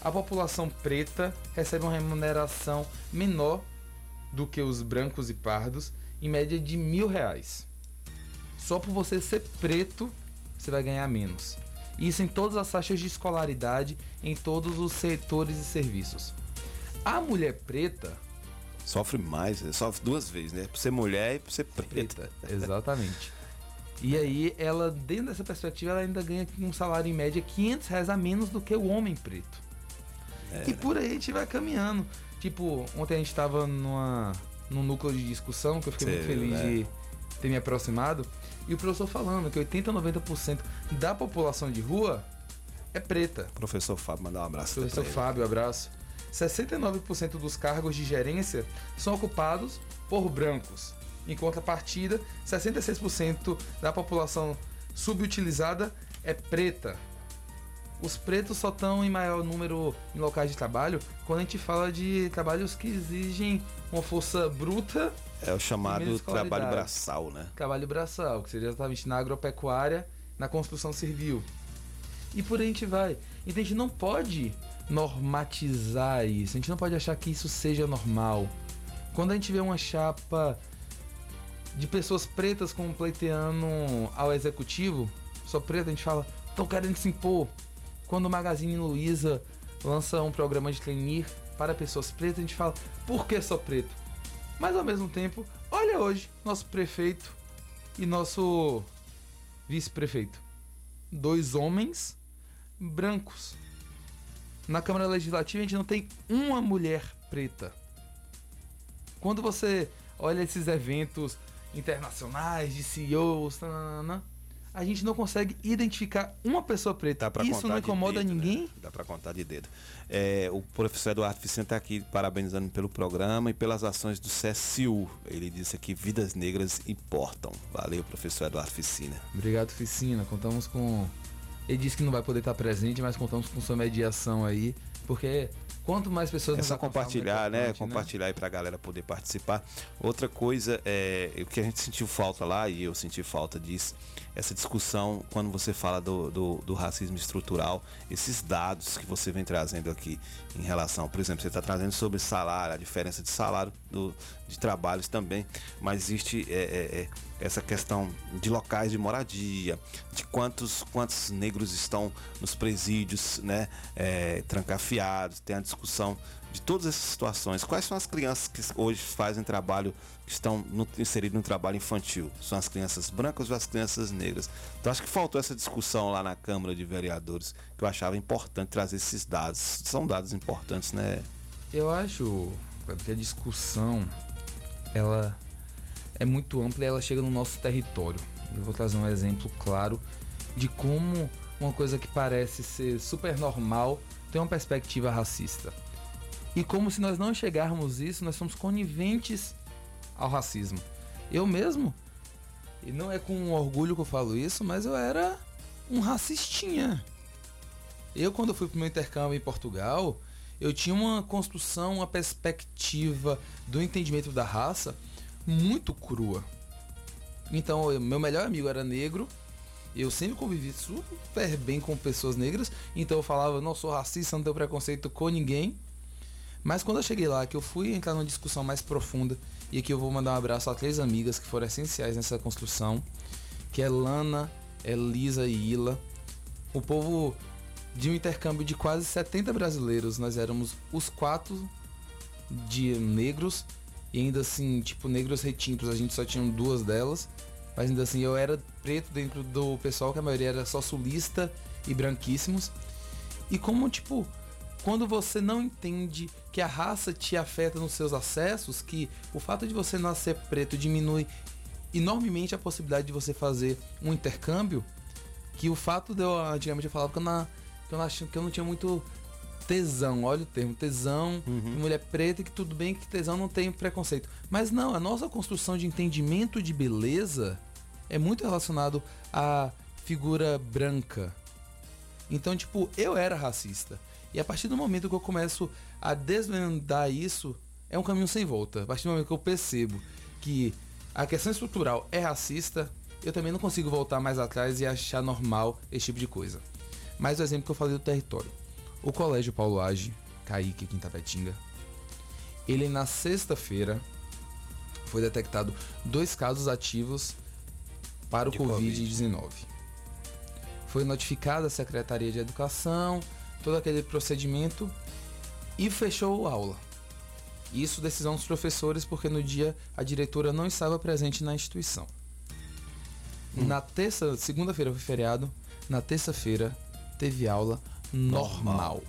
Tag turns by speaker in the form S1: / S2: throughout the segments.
S1: a população preta recebe uma remuneração menor do que os brancos e pardos, em média de mil reais. Só por você ser preto, você vai ganhar menos. Isso em todas as faixas de escolaridade, em todos os setores e serviços. A mulher preta.
S2: Sofre mais, né? sofre duas vezes, né? Por ser mulher e por ser preta.
S1: preta exatamente. E aí, ela, dentro dessa perspectiva, ela ainda ganha um salário em média 500 reais a menos do que o homem preto. É, e né? por aí a gente vai caminhando. Tipo, ontem a gente tava numa, num núcleo de discussão que eu fiquei Sei, muito feliz é. de ter me aproximado. E o professor falando que 80 90% da população de rua é preta.
S2: Professor Fábio, mandar um abraço.
S1: Professor Fábio, abraço. 69% dos cargos de gerência são ocupados por brancos. Em contrapartida, 66% da população subutilizada é preta. Os pretos só estão em maior número em locais de trabalho quando a gente fala de trabalhos que exigem uma força bruta.
S2: É o chamado trabalho braçal, né?
S1: Trabalho braçal, que seria exatamente na agropecuária, na construção civil. E por aí a gente vai. Então a gente não pode normatizar isso, a gente não pode achar que isso seja normal. Quando a gente vê uma chapa de pessoas pretas completando ao executivo, só preta, a gente fala, estão querendo se impor. Quando o Magazine Luiza lança um programa de trainee para pessoas pretas, a gente fala, por que só preto? Mas ao mesmo tempo, olha hoje, nosso prefeito e nosso vice-prefeito. Dois homens brancos. Na Câmara Legislativa a gente não tem uma mulher preta. Quando você olha esses eventos internacionais de CEOs, nanana, a gente não consegue identificar uma pessoa preta. Isso não incomoda dedo, né? ninguém? Né?
S2: Dá para contar de dedo. É, o professor Eduardo Vicente está aqui parabenizando pelo programa e pelas ações do CSU. Ele disse aqui: vidas negras importam. Valeu, professor Eduardo Ficina.
S1: Obrigado, Ficina. Contamos com. Ele disse que não vai poder estar presente, mas contamos com sua mediação aí, porque Quanto mais pessoas
S2: é só compartilhar, né? Compartilhar aí pra galera poder participar. Outra coisa é o que a gente sentiu falta lá, e eu senti falta disso, essa discussão quando você fala do, do, do racismo estrutural, esses dados que você vem trazendo aqui em relação, por exemplo, você está trazendo sobre salário, a diferença de salário do, de trabalhos também, mas existe é, é, é essa questão de locais de moradia, de quantos, quantos negros estão nos presídios, né, é, trancafiados, tem a discussão de todas essas situações. Quais são as crianças que hoje fazem trabalho, que estão no, inseridas no trabalho infantil? São as crianças brancas ou as crianças negras? Então acho que faltou essa discussão lá na Câmara de Vereadores, que eu achava importante trazer esses dados. São dados importantes, né?
S1: Eu acho que a discussão ela é muito ampla e ela chega no nosso território. Eu vou trazer um exemplo claro de como uma coisa que parece ser super normal tem uma perspectiva racista. E como se nós não enxergarmos isso, nós somos coniventes ao racismo. Eu mesmo, e não é com orgulho que eu falo isso, mas eu era um racistinha. Eu, quando fui pro meu intercâmbio em Portugal, eu tinha uma construção, uma perspectiva do entendimento da raça muito crua. Então, eu, meu melhor amigo era negro. Eu sempre convivi super bem com pessoas negras. Então eu falava, não sou racista, não tenho preconceito com ninguém. Mas quando eu cheguei lá, que eu fui entrar numa discussão mais profunda, e aqui eu vou mandar um abraço a três amigas que foram essenciais nessa construção, que é Lana, Elisa e Ila. O povo de um intercâmbio de quase 70 brasileiros, nós éramos os quatro de negros e ainda assim, tipo, negros retintos, a gente só tinha duas delas. Mas ainda assim, eu era preto dentro do pessoal, que a maioria era só sulista e branquíssimos. E como, tipo, quando você não entende que a raça te afeta nos seus acessos, que o fato de você nascer preto diminui enormemente a possibilidade de você fazer um intercâmbio, que o fato de eu antigamente eu falava que eu, na, que eu, que eu não tinha muito tesão, olha o termo, tesão, uhum. mulher preta, que tudo bem que tesão não tem preconceito. Mas não, a nossa construção de entendimento de beleza é muito relacionado à figura branca. Então, tipo, eu era racista. E a partir do momento que eu começo a desvendar isso, é um caminho sem volta. A partir do momento que eu percebo que a questão estrutural é racista, eu também não consigo voltar mais atrás e achar normal esse tipo de coisa. Mais o exemplo que eu falei do território. O Colégio Paulo Age, Kaique, Quintapetinga, ele na sexta-feira foi detectado dois casos ativos para o Covid-19. Foi notificada a Secretaria de Educação, todo aquele procedimento e fechou a aula. Isso decisão dos professores porque no dia a diretora não estava presente na instituição. Hum. Na terça, segunda-feira foi feriado, na terça-feira teve aula normal.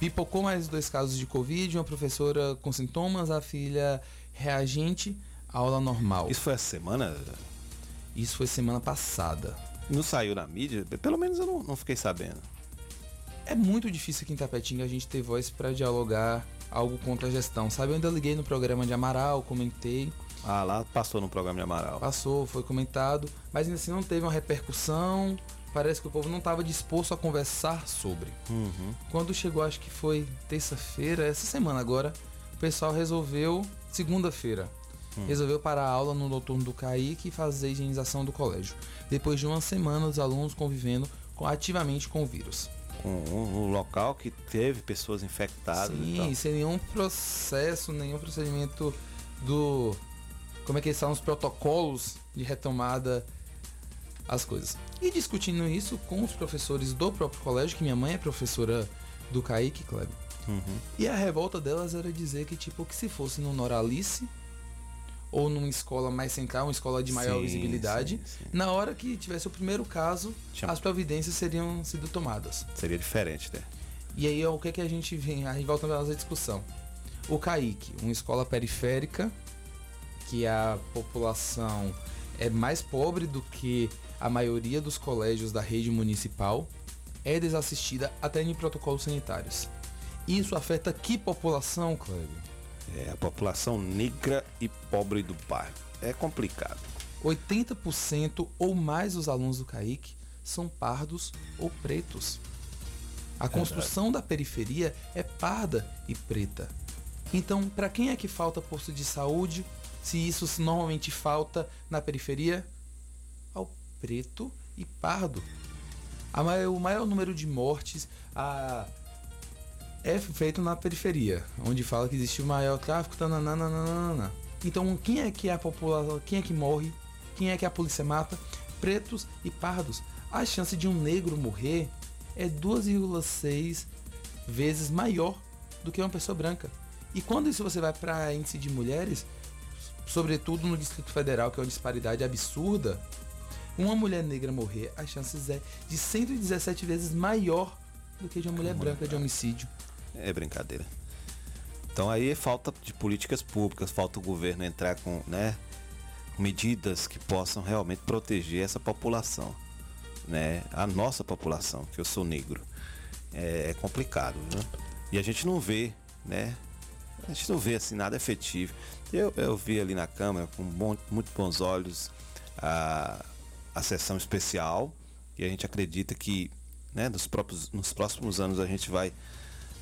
S1: Pipocou mais dois casos de Covid, uma professora com sintomas, a filha reagente, aula normal.
S2: Isso foi a semana?
S1: Isso foi semana passada.
S2: Não saiu na mídia? Pelo menos eu não, não fiquei sabendo.
S1: É muito difícil aqui em Tapetinga a gente ter voz para dialogar algo contra a gestão, sabe? Eu ainda liguei no programa de Amaral, comentei.
S2: Ah, lá passou no programa de Amaral.
S1: Passou, foi comentado, mas ainda assim não teve uma repercussão. Parece que o povo não estava disposto a conversar sobre.
S2: Uhum.
S1: Quando chegou, acho que foi terça-feira, essa semana agora, o pessoal resolveu, segunda-feira, hum. resolveu parar a aula no noturno do Kaique e fazer a higienização do colégio. Depois de uma semana, os alunos convivendo com, ativamente com o vírus.
S2: Com um, um, local que teve pessoas infectadas.
S1: Sim, sem nenhum processo, nenhum procedimento do. Como é que são os protocolos de retomada as coisas. E discutindo isso com os professores do próprio colégio, que minha mãe é professora do Kaique Kleber.
S2: Uhum.
S1: E a revolta delas era dizer que, tipo, que se fosse no Noralice ou numa escola mais central, uma escola de maior sim, visibilidade, sim, sim. na hora que tivesse o primeiro caso, as providências seriam sido tomadas.
S2: Seria diferente, né?
S1: E aí o que, é que a gente vem? A gente volta para nossa discussão. O Kaique, uma escola periférica, que a população é mais pobre do que a maioria dos colégios da rede municipal é desassistida até em protocolos sanitários. Isso afeta que população, Cléber?
S2: É a população negra e pobre do bairro. É complicado.
S1: 80% ou mais dos alunos do CAIC são pardos ou pretos. A construção da periferia é parda e preta. Então, para quem é que falta posto de saúde? Se isso normalmente falta na periferia, preto e pardo. Maior, o maior número de mortes a, é feito na periferia, onde fala que existe o maior tráfico. Tananana. Então, quem é que é a população? Quem é que morre? Quem é que a polícia mata? Pretos e pardos. A chance de um negro morrer é 2,6 vezes maior do que uma pessoa branca. E quando isso você vai para índice de mulheres, sobretudo no Distrito Federal, que é uma disparidade absurda, uma mulher negra morrer, as chances é de 117 vezes maior do que de uma mulher Como branca de homicídio.
S2: É brincadeira. Então aí é falta de políticas públicas, falta o governo entrar com, né, medidas que possam realmente proteger essa população, né, a nossa população, que eu sou negro. É, é complicado, né? E a gente não vê, né? A gente não vê assim nada efetivo. Eu, eu vi ali na Câmara com bom, muito bons olhos a a sessão especial e a gente acredita que né, nos, próprios, nos próximos anos a gente vai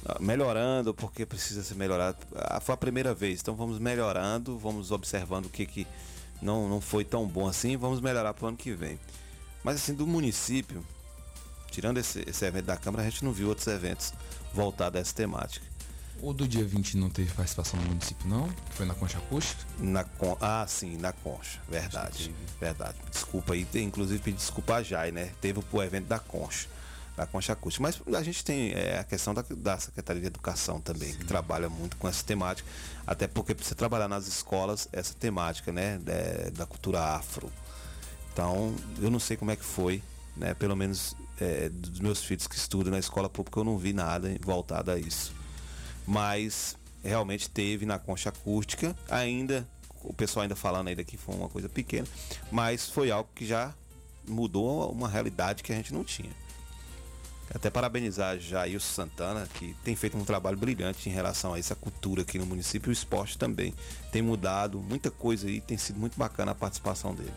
S2: ah, melhorando porque precisa ser melhorado. Ah, foi a primeira vez, então vamos melhorando, vamos observando o que, que não, não foi tão bom assim, vamos melhorar para o ano que vem. Mas assim, do município, tirando esse, esse evento da Câmara, a gente não viu outros eventos voltados a essa temática.
S1: O do dia 20 não teve participação do município, não? Foi na concha acústica?
S2: Na con... Ah, sim, na concha. Verdade. Verdade. Desculpa aí. Inclusive pedir desculpa a Jai, né? Teve o evento da concha. Da concha acústica. Mas a gente tem é, a questão da, da Secretaria de Educação também, sim. que trabalha muito com essa temática. Até porque precisa trabalhar nas escolas essa temática, né? Da, da cultura afro. Então, eu não sei como é que foi, né? Pelo menos é, dos meus filhos que estudam na escola pública, eu não vi nada voltado a isso mas realmente teve na concha acústica, ainda, o pessoal ainda falando ainda que foi uma coisa pequena, mas foi algo que já mudou uma realidade que a gente não tinha. Até parabenizar Jair Santana, que tem feito um trabalho brilhante em relação a essa cultura aqui no município. O esporte também tem mudado muita coisa e tem sido muito bacana a participação dele.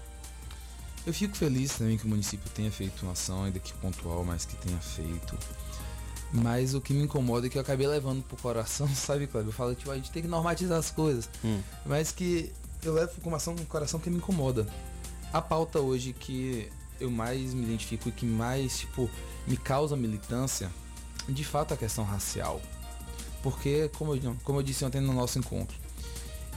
S1: Eu fico feliz também que o município tenha feito uma ação, ainda que pontual, mas que tenha feito. Mas o que me incomoda é que eu acabei levando pro coração, sabe, Cleber? Eu falo, tipo, a gente tem que normatizar as coisas.
S2: Hum.
S1: Mas que eu levo pro coração, um coração que me incomoda. A pauta hoje que eu mais me identifico e que mais, tipo, me causa militância de fato a questão racial. Porque, como eu, como eu disse ontem no nosso encontro,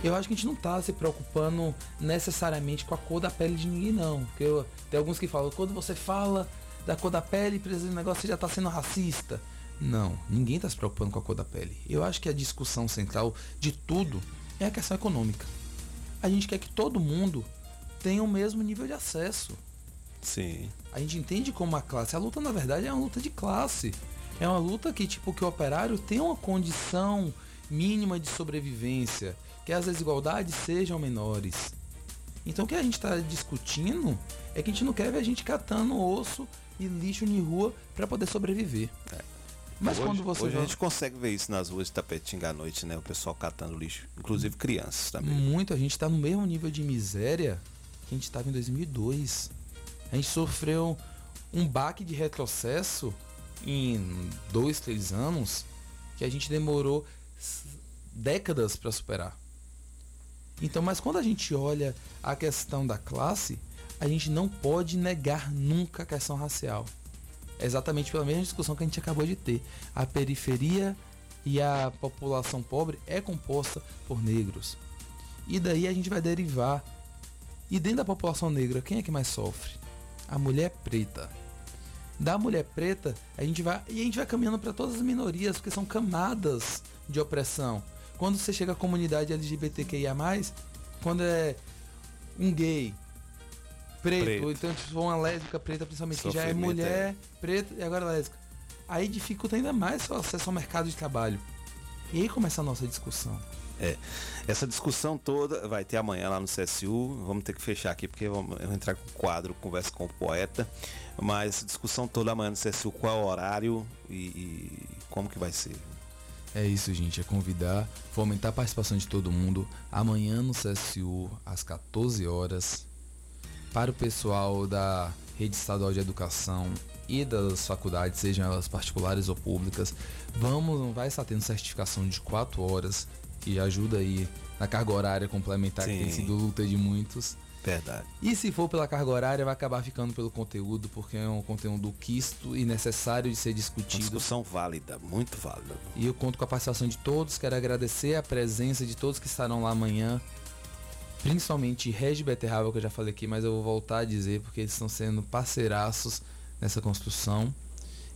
S1: eu acho que a gente não tá se preocupando necessariamente com a cor da pele de ninguém, não. Porque eu, tem alguns que falam, quando você fala da cor da pele, esse negócio já tá sendo racista. Não, ninguém está se preocupando com a cor da pele. Eu acho que a discussão central de tudo é a questão econômica. A gente quer que todo mundo tenha o mesmo nível de acesso.
S2: Sim.
S1: A gente entende como a classe. A luta, na verdade, é uma luta de classe. É uma luta que, tipo, que o operário tem uma condição mínima de sobrevivência, que as desigualdades sejam menores. Então o que a gente está discutindo é que a gente não quer ver a gente catando osso e lixo em rua para poder sobreviver. É.
S2: Mas hoje, quando você. Hoje a gente consegue ver isso nas ruas de Tapetinga à noite, né? O pessoal catando lixo, inclusive crianças também.
S1: Muito, a gente está no mesmo nível de miséria que a gente estava em 2002. A gente sofreu um baque de retrocesso em dois, três anos que a gente demorou décadas para superar. Então, mas quando a gente olha a questão da classe, a gente não pode negar nunca a questão racial. Exatamente pela mesma discussão que a gente acabou de ter. A periferia e a população pobre é composta por negros. E daí a gente vai derivar. E dentro da população negra, quem é que mais sofre? A mulher preta. Da mulher preta, a gente vai e a gente vai caminhando para todas as minorias, porque são camadas de opressão. Quando você chega à comunidade LGBTQIA+, quando é um gay, preto, preto. ou então se for uma lésbica preta, principalmente, que já é mulher, é. preta e agora lésbica. Aí dificulta ainda mais o acesso ao mercado de trabalho. E aí começa a nossa discussão.
S2: É. Essa discussão toda vai ter amanhã lá no CSU. Vamos ter que fechar aqui porque vamos entrar com o quadro Conversa com o Poeta. Mas essa discussão toda amanhã no CSU, qual é o horário e, e como que vai ser?
S1: É isso, gente. É convidar, fomentar a participação de todo mundo. Amanhã no CSU, às 14 horas, para o pessoal da Rede Estadual de Educação e das faculdades, sejam elas particulares ou públicas, vamos, vai estar tendo certificação de 4 horas, que ajuda aí na carga horária complementar, Sim. que tem sido luta de muitos.
S2: Verdade.
S1: E se for pela carga horária, vai acabar ficando pelo conteúdo, porque é um conteúdo quisto e necessário de ser discutido. Uma
S2: discussão válida, muito válida.
S1: E eu conto com a participação de todos, quero agradecer a presença de todos que estarão lá amanhã principalmente Regi Beterraba, que eu já falei aqui, mas eu vou voltar a dizer porque eles estão sendo parceiraços nessa construção.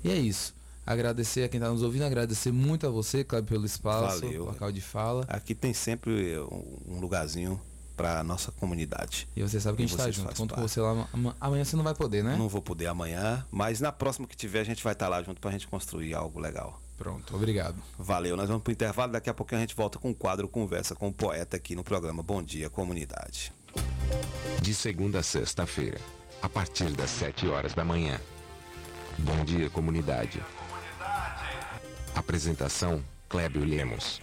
S1: E é isso. Agradecer a quem está nos ouvindo, agradecer muito a você, Cláudio, pelo espaço, Valeu. local de fala.
S2: Aqui tem sempre um lugarzinho para nossa comunidade.
S1: E você sabe que a gente está junto. Conto com você lá. Amanhã você não vai poder, né?
S2: Não vou poder amanhã, mas na próxima que tiver a gente vai estar tá lá junto para a gente construir algo legal.
S1: Pronto, obrigado.
S2: Valeu, nós vamos para o intervalo. Daqui a pouco a gente volta com o quadro Conversa com o Poeta aqui no programa Bom Dia Comunidade.
S3: De segunda a sexta-feira, a partir das 7 horas da manhã. Bom Dia Comunidade. Apresentação: Clébio Lemos.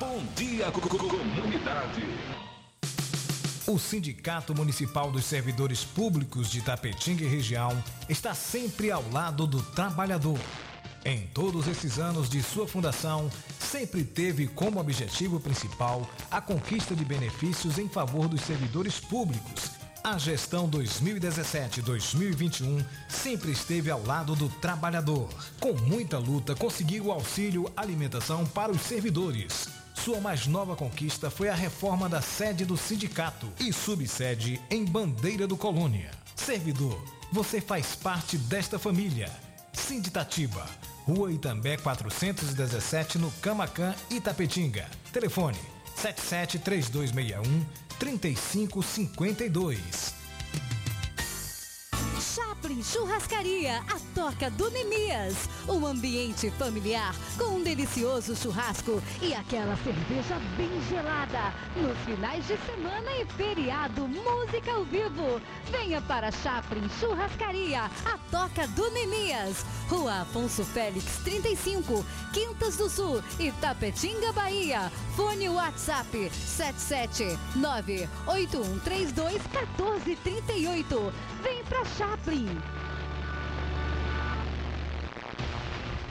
S4: Bom Dia Comunidade. O Sindicato Municipal dos Servidores Públicos de Tapetinga e Região está sempre ao lado do trabalhador em todos esses anos de sua fundação, sempre teve como objetivo principal a conquista de benefícios em favor dos servidores públicos. A gestão 2017-2021 sempre esteve ao lado do trabalhador. Com muita luta, conseguiu o auxílio alimentação para os servidores. Sua mais nova conquista foi a reforma da sede do sindicato e subsede em Bandeira do Colônia. Servidor, você faz parte desta família. Sinditatiba Rua Itambé 417, no Camacan, Itapetinga. Telefone 77 3261 3552.
S5: Churrascaria, a toca do Nemias. Um ambiente familiar com um delicioso churrasco e aquela cerveja bem gelada. Nos finais de semana e feriado, música ao vivo. Venha para Chaplin Churrascaria, a toca do Nemias. Rua Afonso Félix 35, Quintas do Sul, Itapetinga, Bahia. Fone WhatsApp 77981321438. Vem pra Chaplin.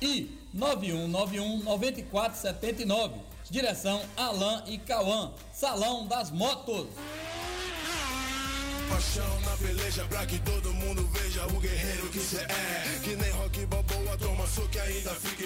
S6: e 9191 9479. Direção Alain e Cauã. Salão das Motos.
S7: Paixão na peleja pra que todo mundo veja o guerreiro que cê é. Que nem rock balboa, toma que ainda pé.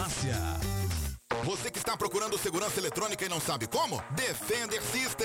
S8: Farmácia.
S9: Você que está procurando segurança eletrônica e não sabe como? Defender System.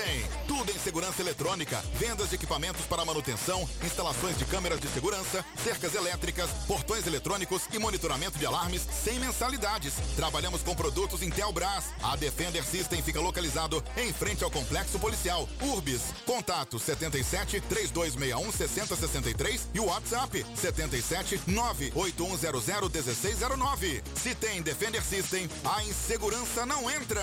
S9: Segurança eletrônica. Vendas de equipamentos para manutenção, instalações de câmeras de segurança, cercas elétricas, portões eletrônicos e monitoramento de alarmes sem mensalidades. Trabalhamos com produtos Intelbras. A Defender System fica localizado em frente ao Complexo Policial. Urbis. Contato 77 3261 6063 e o WhatsApp 77 98100 1609. Se tem Defender System, a segurança não entra.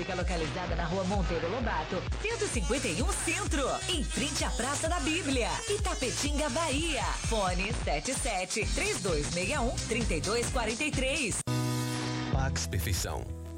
S10: fica localizada na rua Monteiro Lobato, 151 Centro, em frente à Praça da Bíblia, Itapetinga, Bahia. Fone 77 3261 3243.
S8: Pax Perfeição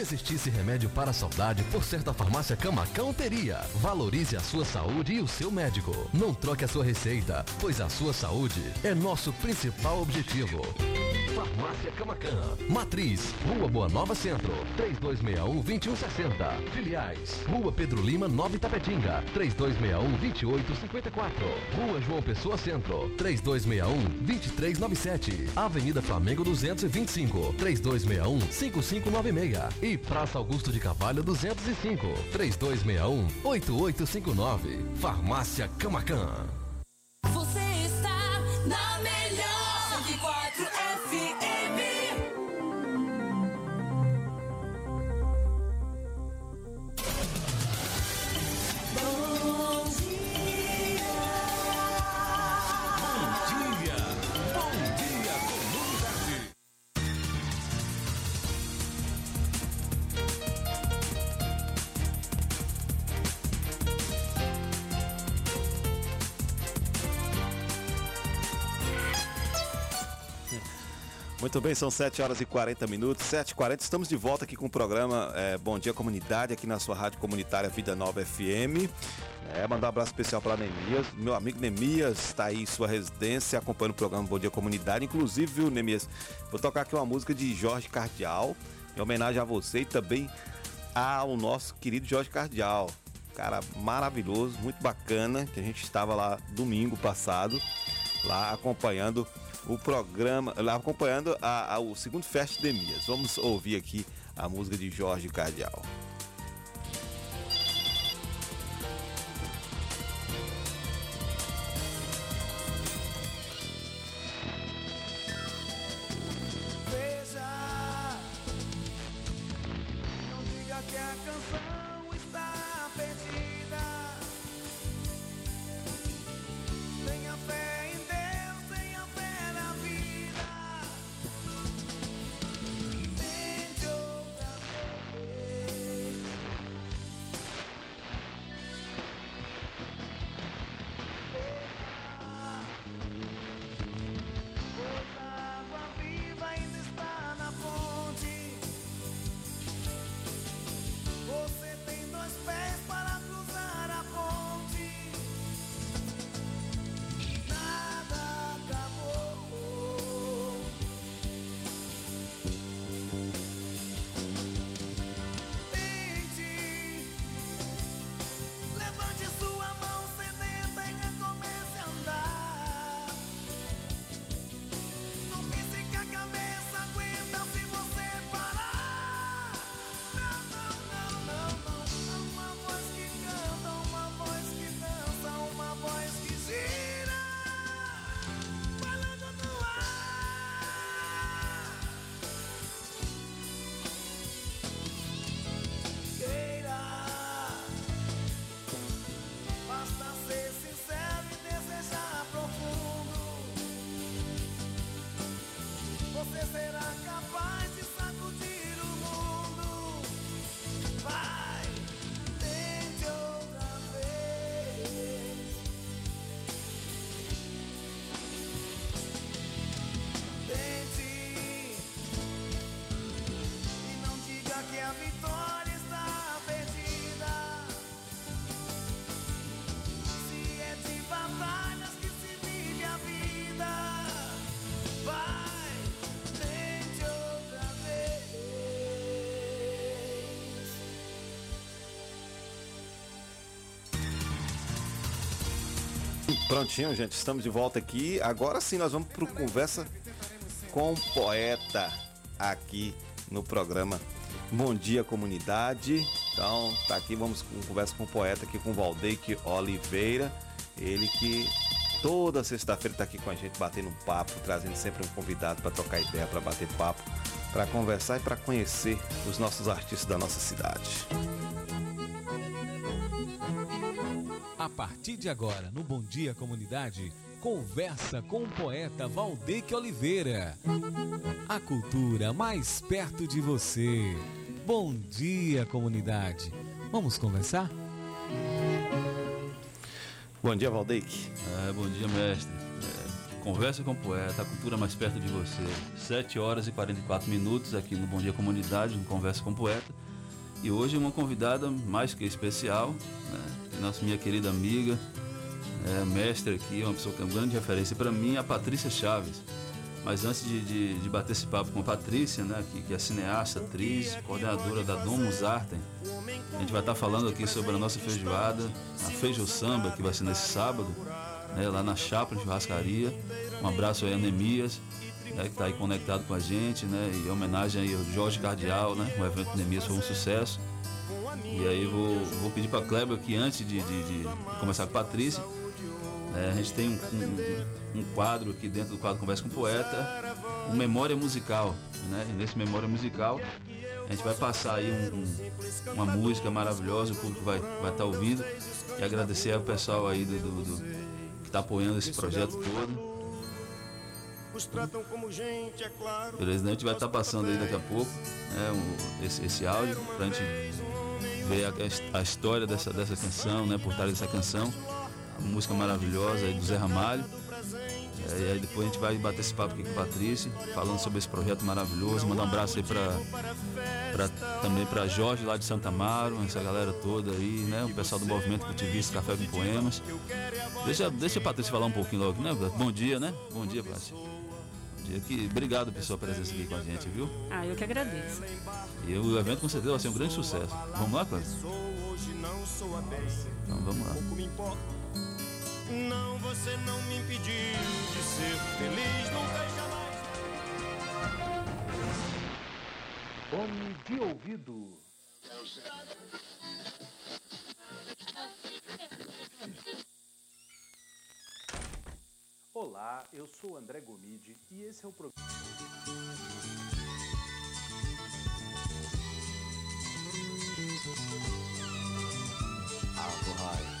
S8: Se existisse remédio para a saudade, por certa farmácia Camacão teria. Valorize a sua saúde e o seu médico. Não troque a sua receita, pois a sua saúde é nosso principal objetivo. Farmácia Camacan. Matriz, Rua Boa Nova Centro, 3261-2160. Filiais, Rua Pedro Lima, 9 Tapetinga, 3261-2854. Rua João Pessoa Centro, 3261-2397. Avenida Flamengo 225, 3261-5596. E Praça Augusto de Cavalho 205, 3261-8859. Farmácia Camacan.
S11: Você está na
S2: Muito bem, são 7 horas e 40 minutos, 7 h 40 estamos de volta aqui com o programa é, Bom Dia Comunidade, aqui na sua rádio comunitária Vida Nova FM. É, mandar um abraço especial para Nemias, meu amigo Nemias está aí em sua residência acompanhando o programa Bom Dia Comunidade. Inclusive, viu, Nemias, vou tocar aqui uma música de Jorge Cardial, em homenagem a você e também ao nosso querido Jorge Cardial. Cara maravilhoso, muito bacana, que a gente estava lá domingo passado, lá acompanhando o programa, acompanhando a, a, o segundo Fest de Mias. Vamos ouvir aqui a música de Jorge Cardial. Prontinho, gente, estamos de volta aqui. Agora sim nós vamos para conversa com o poeta aqui no programa Bom Dia Comunidade. Então, tá aqui, vamos com conversa com o poeta aqui com o Valdeque Oliveira. Ele que toda sexta-feira está aqui com a gente batendo um papo, trazendo sempre um convidado para trocar ideia, para bater papo, para conversar e para conhecer os nossos artistas da nossa cidade.
S12: Partir de agora, no Bom Dia Comunidade, conversa com o poeta Valdeque Oliveira. A cultura mais perto de você. Bom dia, comunidade. Vamos conversar?
S2: Bom dia, Valdeque.
S13: É, bom dia, mestre. É, conversa com o poeta, a cultura mais perto de você. 7 horas e 44 minutos aqui no Bom Dia Comunidade, no Conversa com o Poeta. E hoje uma convidada mais que especial, né? Nossa minha querida amiga, é, mestre aqui, uma pessoa que é uma grande referência para mim, a Patrícia Chaves. Mas antes de, de, de, bater esse papo com a Patrícia, né, que, que é cineasta, atriz, coordenadora da Domus Artem, a gente vai estar falando aqui sobre a nossa feijoada, a Feijo Samba, que vai ser nesse sábado, né, lá na Chapa, Churrascaria. Um abraço aí a né, que está aí conectado com a gente, né, e homenagem aí ao Jorge Cardial, né, o evento Nemias foi um sucesso. E aí vou, vou pedir para Kleber que antes de, de, de começar com a Patrícia, é, a gente tem um, um, um, quadro aqui dentro do quadro Conversa com o Poeta, um Memória Musical. Né? E nesse Memória Musical a gente vai passar aí um, uma música maravilhosa, o público vai estar vai tá ouvindo. E agradecer ao pessoal aí do, do, do que está apoiando esse projeto todo. Beleza, né? a gente vai estar tá passando aí daqui a pouco né, esse, esse áudio para a gente ver a, a, história dessa, dessa canção, né, por trás dessa canção música maravilhosa aí do Zé Ramalho. É, e aí depois a gente vai bater esse papo aqui com a Patrícia, falando sobre esse projeto maravilhoso. Mandar um abraço aí pra, pra, também para Jorge lá de Santa Amaro, essa galera toda aí, né? O pessoal do movimento Cultivista Café com Poemas. Deixa, deixa a Patrícia falar um pouquinho logo, né? Bom dia, né? Bom dia, Patrícia. Que, obrigado pela sua presença aqui com a gente, viu?
S14: Ah, eu que agradeço.
S13: E o evento com certeza vai ser um grande sucesso. Vamos lá, Cláudio? Então vamos lá. Não, você não me impediu de ser feliz, nunca jamais.
S4: Fome de ouvido. Olá, eu sou André Gomide e esse é o programa.
S2: Alto Raio.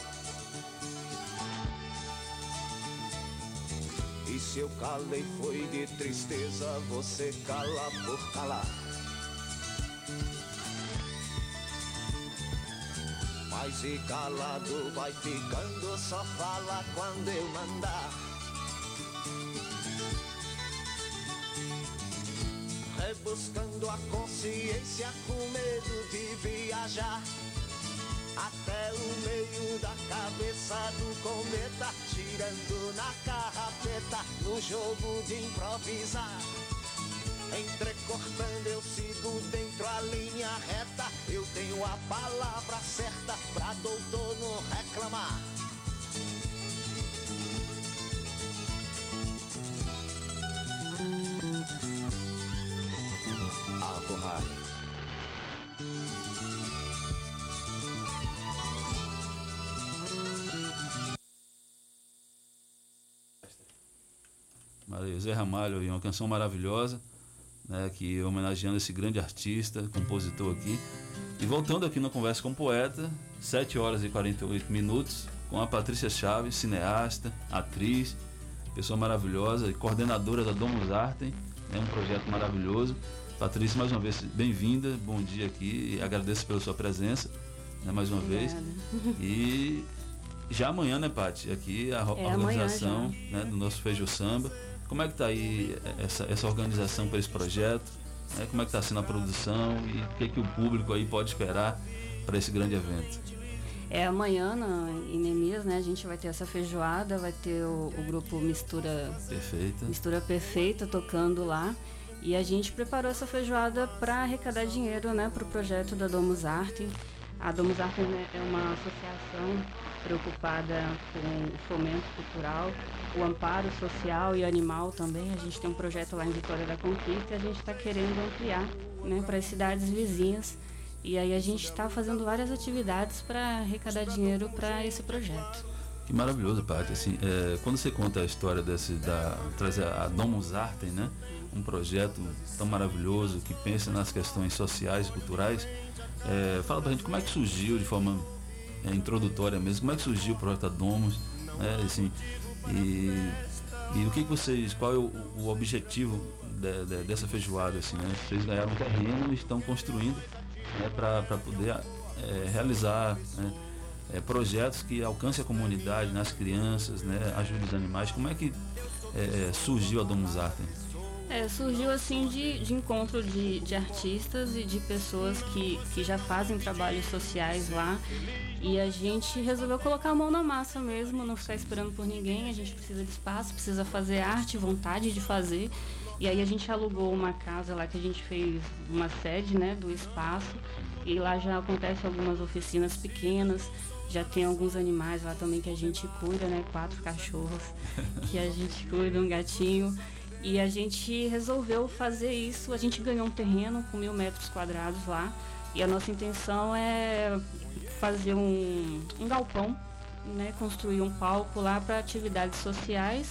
S15: E se eu calei foi de tristeza, você cala por calar. Mas e calado vai ficando, só fala quando eu mandar. Rebuscando a consciência com medo de viajar. Até o meio da cabeça do cometa, tirando na carrapeta, no jogo de improvisar. Entrecortando eu sigo dentro a linha reta, eu tenho a palavra certa pra doutor não reclamar.
S13: José Ramalho, uma canção maravilhosa, né, que homenageando esse grande artista, compositor aqui. E voltando aqui no Conversa com o Poeta, 7 horas e 48 minutos, com a Patrícia Chaves, cineasta, atriz, pessoa maravilhosa e coordenadora da Domus Artem, é um projeto maravilhoso. Patrícia, mais uma vez, bem-vinda, bom dia aqui, e agradeço pela sua presença, né, mais uma Obrigada. vez. E já amanhã, né, Paty? Aqui a é, organização né, do nosso Feijo Samba. Como é que está aí essa, essa organização para esse projeto? Né? Como é que está sendo a produção e o que, que o público aí pode esperar para esse grande evento?
S14: É amanhã na, em Nemias, né? A gente vai ter essa feijoada, vai ter o, o grupo Mistura
S13: Perfeita.
S14: Mistura Perfeita tocando lá. E a gente preparou essa feijoada para arrecadar dinheiro, né, para o projeto da Domus Arte. A Domus Arte né, é uma associação preocupada com o fomento cultural, o amparo social e animal também. A gente tem um projeto lá em Vitória da Conquista e a gente está querendo ampliar né, para as cidades vizinhas. E aí a gente está fazendo várias atividades para arrecadar dinheiro para esse projeto.
S13: Que maravilhoso, Paty. Assim, é, quando você conta a história desse, da trazer a Domus Artem, né? Um projeto tão maravilhoso que pensa nas questões sociais e culturais. É, fala pra gente como é que surgiu de forma é, introdutória mesmo, como é que surgiu o projeto Domus, né? Assim, e, e o que, que vocês, qual é o, o objetivo de, de, dessa feijoada, assim, né? Vocês ganharam terreno e estão construindo né, para poder é, realizar né, é, projetos que alcancem a comunidade, nas né, crianças, né, ajude os animais. Como é que é, é, surgiu a Domus Artem?
S14: É, surgiu assim de, de encontro de, de, artistas e de pessoas que, que já fazem trabalhos sociais lá. E a gente resolveu colocar a mão na massa mesmo, não ficar esperando por ninguém. A gente precisa de espaço, precisa fazer arte, vontade de fazer. E aí a gente alugou uma casa lá que a gente fez uma sede né, do espaço. E lá já acontecem algumas oficinas pequenas. Já tem alguns animais lá também que a gente cuida, né? Quatro cachorros que a gente cuida, um gatinho. E a gente resolveu fazer isso. A gente ganhou um terreno com mil metros quadrados lá. E a nossa intenção é fazer um, um galpão, né? construir um palco lá para atividades sociais,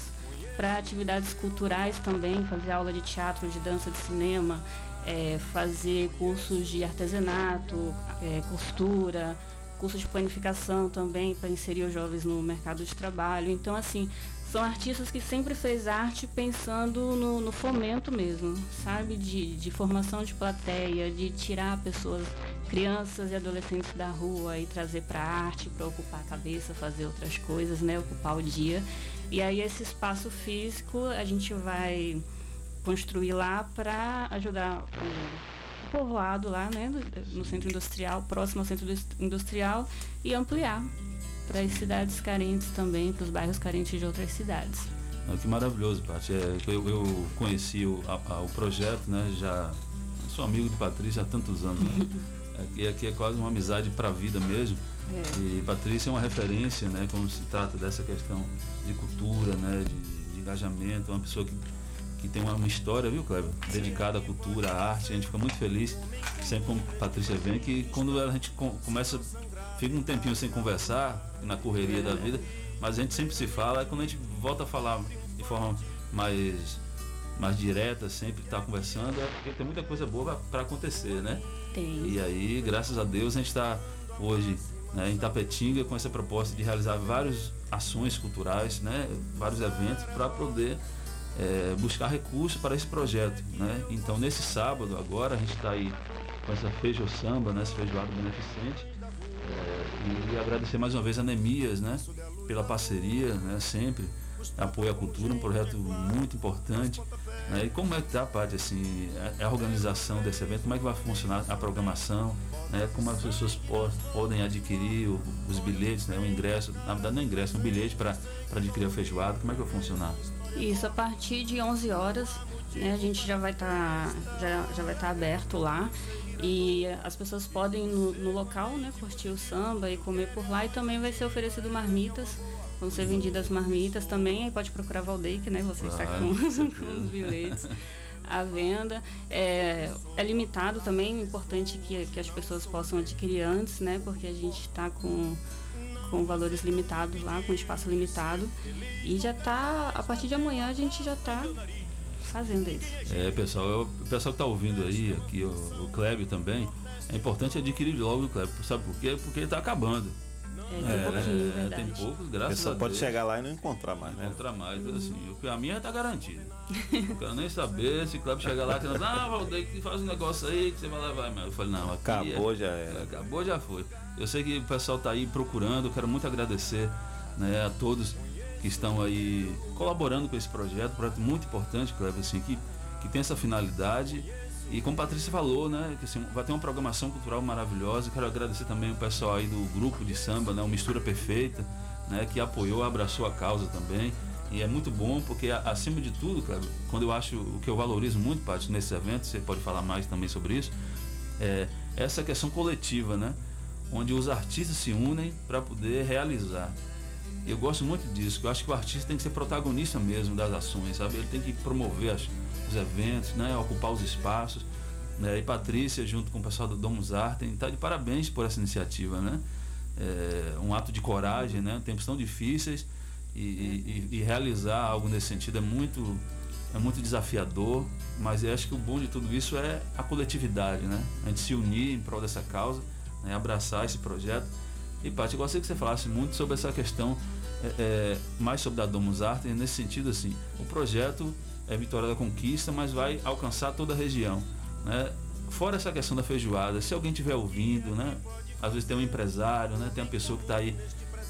S14: para atividades culturais também, fazer aula de teatro, de dança, de cinema, é, fazer cursos de artesanato, é, costura, cursos de planificação também para inserir os jovens no mercado de trabalho. Então, assim, são artistas que sempre fez arte pensando no, no fomento mesmo, sabe? De, de, formação de plateia, de tirar pessoas, crianças e adolescentes da rua e trazer para arte, para ocupar a cabeça, fazer outras coisas, né? Ocupar o dia. E aí esse espaço físico a gente vai construir lá para ajudar o povoado lá, né? No centro industrial, próximo ao centro industrial e ampliar para as cidades carentes também, para os bairros carentes de outras cidades.
S13: Ah, que maravilhoso, Paty. É, eu, eu conheci o, a, o projeto, né? Já sou amigo de Patrícia há tantos anos. Né? Aqui, aqui é quase uma amizade para a vida mesmo. É. E Patrícia é uma referência, né? Quando se trata dessa questão de cultura, né? De, de engajamento, é uma pessoa que, que tem uma, história, viu, Kleber? Dedicada à cultura, à arte. A gente fica muito feliz sempre como Patrícia vem, que quando a gente começa, fica um tempinho sem conversar, na correria da vida, mas a gente sempre se fala, quando a gente volta a falar de forma mais, mais direta, sempre está conversando, é porque tem muita coisa boa para acontecer, né?
S14: Tem.
S13: E aí, graças a Deus, a gente está hoje né, em Tapetinga com essa proposta de realizar várias ações culturais, né, vários eventos para poder é, buscar recursos para esse projeto. Né? Então, nesse sábado, agora, a gente está aí com essa feijo samba, né, essa feijoada beneficente, agradecer mais uma vez a Nemias, né? Pela parceria, né? Sempre. Apoio à cultura, um projeto muito importante. Né? E como é que está, Paty, assim, é a organização desse evento, como é que vai funcionar a programação, né? como as pessoas po podem adquirir o, os bilhetes, né? o ingresso, na verdade não é ingresso, é um bilhete para adquirir a feijoada, como é que vai funcionar?
S14: Isso, a partir de 11 horas, né, a gente já vai estar tá, já, já vai estar tá aberto lá e as pessoas podem no, no, local, né, curtir o samba e comer por lá e também vai ser oferecido marmitas. Vão ser vendidas marmitas também, aí pode procurar Valdeik, né? Você está com, com os bilhetes à venda. É, é limitado também, é importante que, que as pessoas possam adquirir antes, né? Porque a gente está com com valores limitados lá, com espaço limitado. E já está, a partir de amanhã a gente já está fazendo isso.
S13: É, pessoal, eu, o pessoal que está ouvindo aí, aqui, o, o Kleber também, é importante adquirir logo o Kleber. Sabe por quê? Porque ele está acabando.
S14: É, tem é, pouquinho,
S13: é, tem poucos, graças a Deus.
S2: pode chegar lá e não encontrar mais, né?
S13: Encontrar mais, assim. A minha está garantida. Não quero nem saber se o Kleber chegar lá e não, ah, Valdeir, faz um negócio aí que você vai levar. Eu falei, não,
S2: Acabou,
S13: é,
S2: já era.
S13: Acabou, já foi. Eu sei que o pessoal está aí procurando, eu quero muito agradecer né, a todos que estão aí colaborando com esse projeto, um projeto muito importante, Kleber, assim, que, que tem essa finalidade. E como a Patrícia falou, né, que assim, vai ter uma programação cultural maravilhosa. Quero agradecer também o pessoal aí do grupo de samba, né, o Mistura Perfeita, né, que apoiou, abraçou a causa também. E é muito bom porque, acima de tudo, Kleber, quando eu acho o que eu valorizo muito, Paty, nesse evento, você pode falar mais também sobre isso, é essa questão coletiva, né? Onde os artistas se unem para poder realizar. Eu gosto muito disso, eu acho que o artista tem que ser protagonista mesmo das ações, sabe? Ele tem que promover as, os eventos, né? ocupar os espaços. Né? E Patrícia, junto com o pessoal do Domus Artem, está de parabéns por essa iniciativa, né? É um ato de coragem, né? Tempos tão difíceis e, e, e, realizar algo nesse sentido é muito, é muito desafiador, mas eu acho que o bom de tudo isso é a coletividade, né? A gente se unir em prol dessa causa, né? abraçar esse projeto e, Paty, eu gostaria que você falasse muito sobre essa questão, é, é, mais sobre a Domus Arte, nesse sentido assim, o projeto é Vitória da Conquista, mas vai alcançar toda a região. Né? Fora essa questão da feijoada, se alguém estiver ouvindo, né? às vezes tem um empresário, né? tem uma pessoa que está aí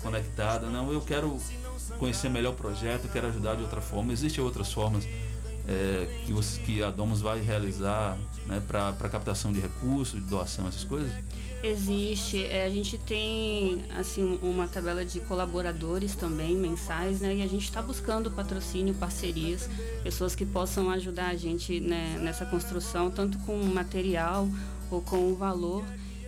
S13: conectada, não, eu quero conhecer melhor o projeto, quero ajudar de outra forma. Existem outras formas é, que, que a Domus vai realizar né, para captação de recursos, de doação, essas coisas?
S14: Existe, é, a gente tem assim uma tabela de colaboradores também mensais, né? E a gente está buscando patrocínio, parcerias, pessoas que possam ajudar a gente né, nessa construção, tanto com material ou com o valor.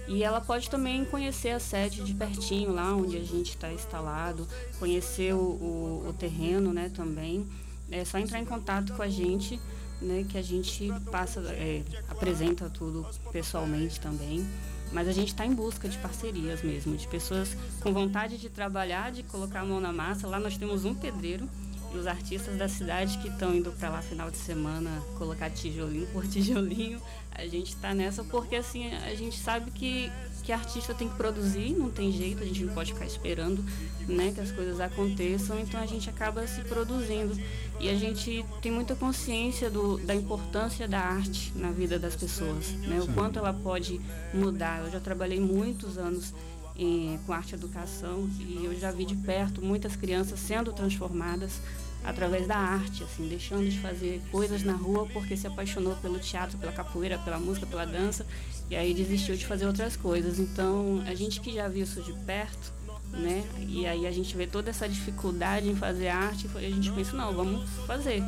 S14: E ela pode também conhecer a sede de pertinho, lá onde a gente está instalado, conhecer o, o, o, terreno, né? Também é só entrar em contato com a gente, né? Que a gente passa, é, apresenta tudo pessoalmente também. Mas a gente está em busca de parcerias mesmo, de pessoas com vontade de trabalhar, de colocar a mão na massa. Lá nós temos um pedreiro e os artistas da cidade que estão indo para lá final de semana colocar tijolinho por tijolinho. A gente está nessa porque assim a gente sabe que que artista tem que produzir, não tem jeito, a gente não pode ficar esperando né, que as coisas aconteçam, então a gente acaba se produzindo. E a gente tem muita consciência do, da importância da arte na vida das pessoas, né? o quanto ela pode mudar. Eu já trabalhei muitos anos em, com arte e educação e eu já vi de perto muitas crianças sendo transformadas através da arte, assim, deixando de fazer coisas na rua porque se apaixonou pelo teatro, pela capoeira, pela música, pela dança e aí desistiu de fazer outras coisas. Então, a gente que já viu isso de perto, né? E aí a gente vê toda essa dificuldade em fazer arte, e a gente pensa, não, vamos fazer,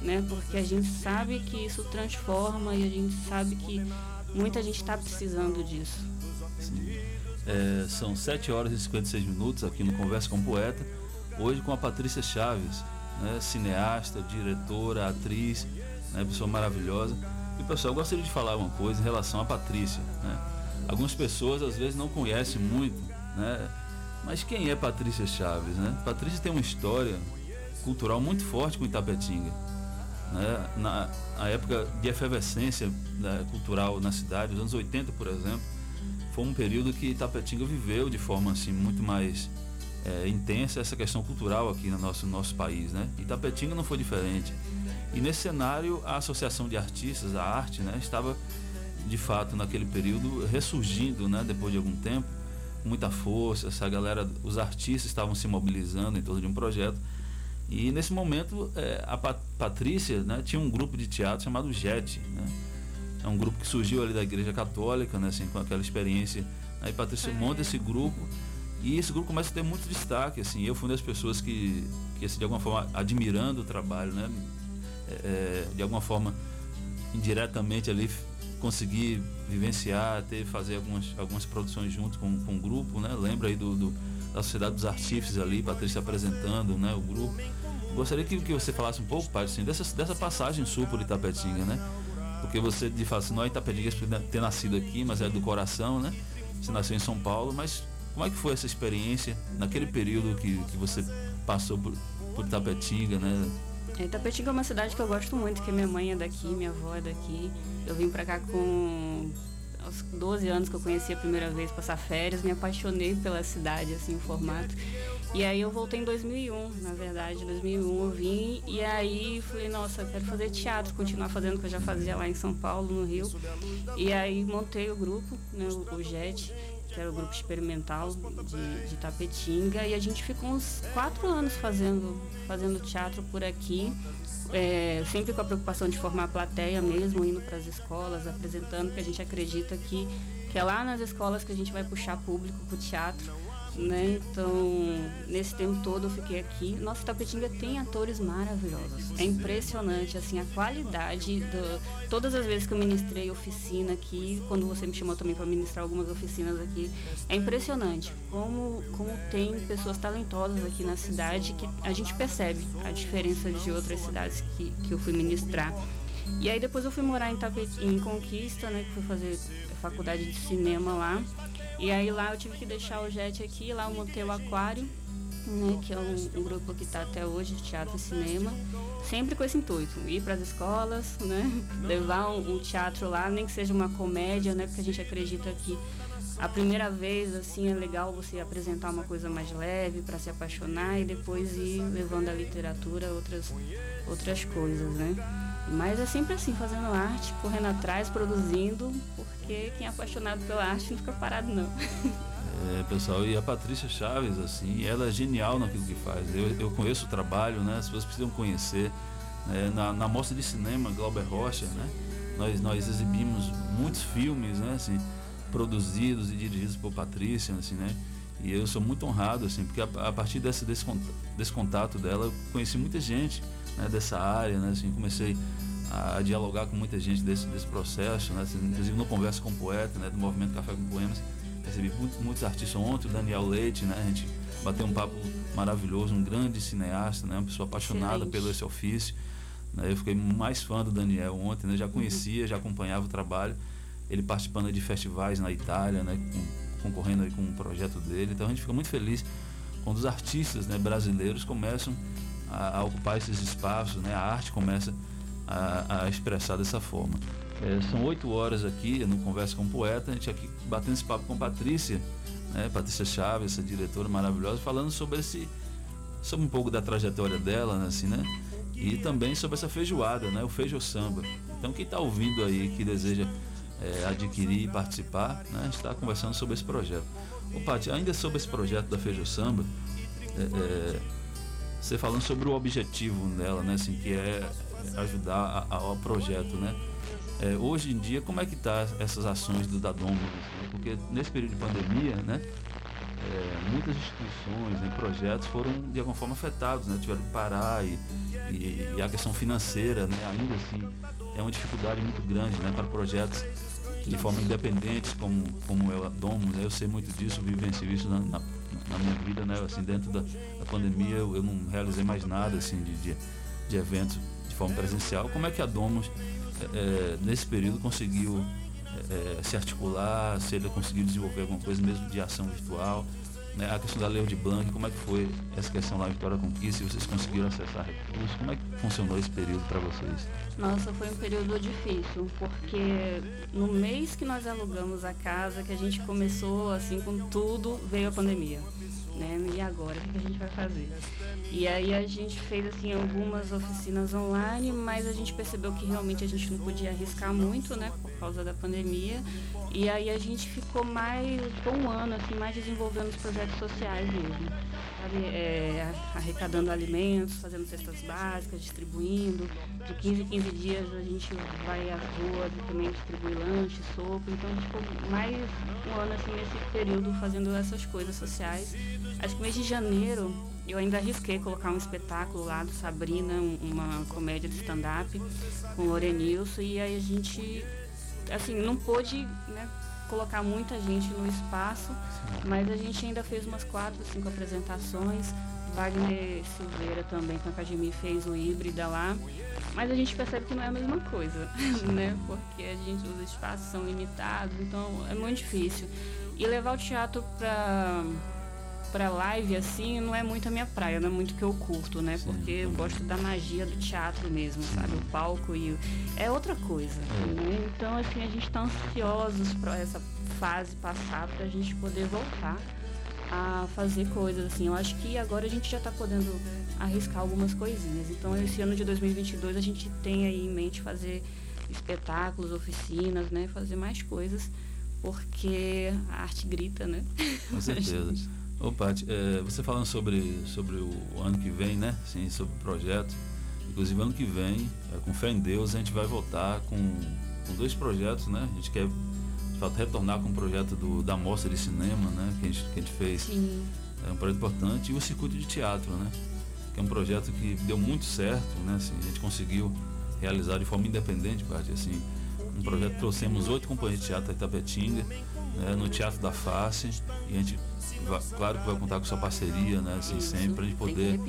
S14: né? Porque a gente sabe que isso transforma e a gente sabe que muita gente está precisando disso.
S13: É, são 7 horas e 56 minutos aqui no Conversa com o Poeta, hoje com a Patrícia Chaves, né? cineasta, diretora, atriz, né? pessoa maravilhosa. E pessoal, eu gostaria de falar uma coisa em relação à Patrícia. Né? Algumas pessoas às vezes não conhecem muito, né? Mas quem é Patrícia Chaves, né? Patrícia tem uma história cultural muito forte com Itapetinga. Né? Na, na época de efervescência né, cultural na cidade, os anos 80, por exemplo, foi um período que Itapetinga viveu de forma assim muito mais é, intensa essa questão cultural aqui no nosso, nosso país, né? Itapetinga não foi diferente. E nesse cenário, a Associação de Artistas, a Arte, né, estava de fato naquele período ressurgindo, né, depois de algum tempo, muita força. Essa galera, os artistas estavam se mobilizando em torno de um projeto. E nesse momento, é, a Pat Patrícia né, tinha um grupo de teatro chamado JET. Né? É um grupo que surgiu ali da Igreja Católica, né, assim, com aquela experiência. Aí Patrícia monta esse grupo e esse grupo começa a ter muito destaque. Assim, eu fui uma das pessoas que, que assim, de alguma forma, admirando o trabalho, né? É, de alguma forma, indiretamente ali, conseguir vivenciar, ter, fazer algumas, algumas produções junto com, com o grupo, né? Lembra aí do, do da Sociedade dos Artífices ali, Patrícia apresentando né, o grupo. Gostaria que, que você falasse um pouco, pai, assim, dessa, dessa passagem sua por Itapetinga, né? Porque você, de fato, não é Itapetinga ter nascido aqui, mas é do coração, né? Você nasceu em São Paulo, mas como é que foi essa experiência naquele período que, que você passou por, por Itapetinga, né?
S14: É, é uma cidade que eu gosto muito, que minha mãe é daqui, minha avó é daqui. Eu vim pra cá com aos 12 anos que eu conheci a primeira vez passar férias, me apaixonei pela cidade, assim, o formato. E aí eu voltei em 2001, na verdade, em 2001 eu vim e aí falei, nossa, eu quero fazer teatro, continuar fazendo o que eu já fazia lá em São Paulo, no Rio. E aí montei o grupo, né, o JET, que era o grupo experimental de, de Tapetinga, e a gente ficou uns quatro anos fazendo, fazendo teatro por aqui. É, sempre com a preocupação de formar plateia mesmo, indo para as escolas, apresentando, porque a gente acredita que, que é lá nas escolas que a gente vai puxar público para o teatro né? Então, nesse tempo todo eu fiquei aqui. Nossa, Tapetinga tem atores maravilhosos. É impressionante, assim, a qualidade do... Todas as vezes que eu ministrei oficina aqui, quando você me chamou também para ministrar algumas oficinas aqui, é impressionante como, como tem pessoas talentosas aqui na cidade que a gente percebe a diferença de outras cidades que, que eu fui ministrar. E aí depois eu fui morar em, Tapet... em Conquista, né? Que fui fazer faculdade de cinema lá. E aí lá eu tive que deixar o jet aqui, lá eu montei o aquário, né, que é um, um grupo que está até hoje teatro e cinema, sempre com esse intuito, ir para as escolas, né, levar um, um, teatro lá, nem que seja uma comédia, né, porque a gente acredita que a primeira vez assim é legal você apresentar uma coisa mais leve para se apaixonar e depois ir levando a literatura outras outras coisas, né? Mas é sempre assim, fazendo arte, correndo atrás, produzindo, porque quem é apaixonado pela arte não fica parado não.
S13: É, pessoal, e a Patrícia Chaves, assim, ela é genial naquilo que faz. Eu, eu conheço o trabalho, né? As pessoas precisam conhecer. Né? Na, na mostra de cinema Glauber Rocha, né? Nós, nós exibimos muitos filmes, né? Assim, produzidos e dirigidos por Patrícia, assim, né? E eu sou muito honrado, assim, porque a, a partir desse, desse, desse contato dela, eu conheci muita gente né, dessa área, né? Assim, comecei a dialogar com muita gente desse, desse processo, né? Assim, inclusive no Conversa com o Poeta, né? Do Movimento Café com Poemas, recebi muitos, muitos artistas ontem, o Daniel Leite, né? A gente bateu um papo maravilhoso, um grande cineasta, né? Uma pessoa apaixonada Excelente. pelo esse ofício. Né? Eu fiquei mais fã do Daniel ontem, né? Já conhecia, uhum. já acompanhava o trabalho. Ele participando de festivais na Itália, né? Com, concorrendo aí com um projeto dele. Então a gente fica muito feliz quando os artistas né, brasileiros começam a, a ocupar esses espaços, né? A arte começa a, a expressar dessa forma. É, são oito horas aqui no Conversa com o Poeta, a gente aqui batendo esse papo com Patrícia, né? Patrícia Chaves, essa diretora maravilhosa, falando sobre esse sobre um pouco da trajetória dela, né, assim, né? E também sobre essa feijoada, né? O feijo samba. Então quem está ouvindo aí que deseja é, adquirir e participar, né? está conversando sobre esse projeto. Ô Paty, ainda sobre esse projeto da Feijo Samba, é, é, você falando sobre o objetivo dela, né? Assim, que é ajudar ao projeto, né? É, hoje em dia, como é que tá essas ações do Dadomos? Assim? Porque nesse período de pandemia, né? É, muitas instituições, né, projetos foram de alguma forma afetados, né? Tiveram que parar e, e, e a questão financeira, né? Ainda assim, é uma dificuldade muito grande, né? Para projetos de forma independente, como, como é o Domus, né? eu sei muito disso, vivencio isso na, na, na, minha vida, né? Assim, dentro da, da pandemia eu, eu, não realizei mais nada assim, de, de, de eventos de forma presencial. Como é que a Domus, é, nesse período, conseguiu é, se articular, se ele conseguiu desenvolver alguma coisa mesmo de ação virtual? Né, a questão da Lei de Blanc, como é que foi essa questão lá em Vitória Conquista, se vocês conseguiram acessar recursos, como é que funcionou esse período para vocês?
S14: Nossa, foi um período difícil, porque no mês que nós alugamos a casa, que a gente começou assim com tudo, veio a pandemia. Né? E agora, o que a gente vai fazer? E aí a gente fez assim algumas oficinas online, mas a gente percebeu que realmente a gente não podia arriscar muito, né, por causa da pandemia. E aí a gente ficou mais, um ano assim, mais desenvolvendo os projetos sociais mesmo. Sabe? É, arrecadando alimentos, fazendo cestas básicas, distribuindo. De 15 em 15 dias a gente vai às ruas e também distribui lanche, sopa. Então ficou mais um ano assim nesse período fazendo essas coisas sociais. Acho que mês de janeiro eu ainda arrisquei colocar um espetáculo lá do Sabrina, uma comédia de stand-up com o Lorenilson, e aí a gente, assim, não pôde né, colocar muita gente no espaço, mas a gente ainda fez umas quatro, cinco apresentações. Wagner Silveira também com a Academia fez o híbrida lá. Mas a gente percebe que não é a mesma coisa, né? Porque a gente, os espaços são limitados, então é muito difícil. E levar o teatro para pra live, assim, não é muito a minha praia, não é muito que eu curto, né? Sim. Porque eu gosto da magia do teatro mesmo, sabe? O palco e o... É outra coisa. Né? Então, assim, a gente tá ansiosos pra essa fase passar pra gente poder voltar a fazer coisas assim. Eu acho que agora a gente já está podendo arriscar algumas coisinhas. Então esse ano de 2022 a gente tem aí em mente fazer espetáculos, oficinas, né, fazer mais coisas, porque a arte grita, né?
S13: Com certeza. Ô, Paty, é, você falando sobre, sobre o ano que vem, né? Sim, sobre o projeto. Inclusive ano que vem, é, com fé em Deus, a gente vai voltar com, com dois projetos, né? A gente quer de fato retornar com o projeto do, da mostra de cinema, né? Que a gente, que a gente fez.
S14: Sim.
S13: É um projeto importante. E o circuito de teatro, né? Que é um projeto que deu muito certo, né? Assim, a gente conseguiu realizar de forma independente, parte assim. Um projeto trouxemos oito companhias de teatro da Itapetinga, né, no Teatro da Face, e a gente, vai, claro que vai contar com sua parceria, né, assim, Isso, sempre, para a gente poder.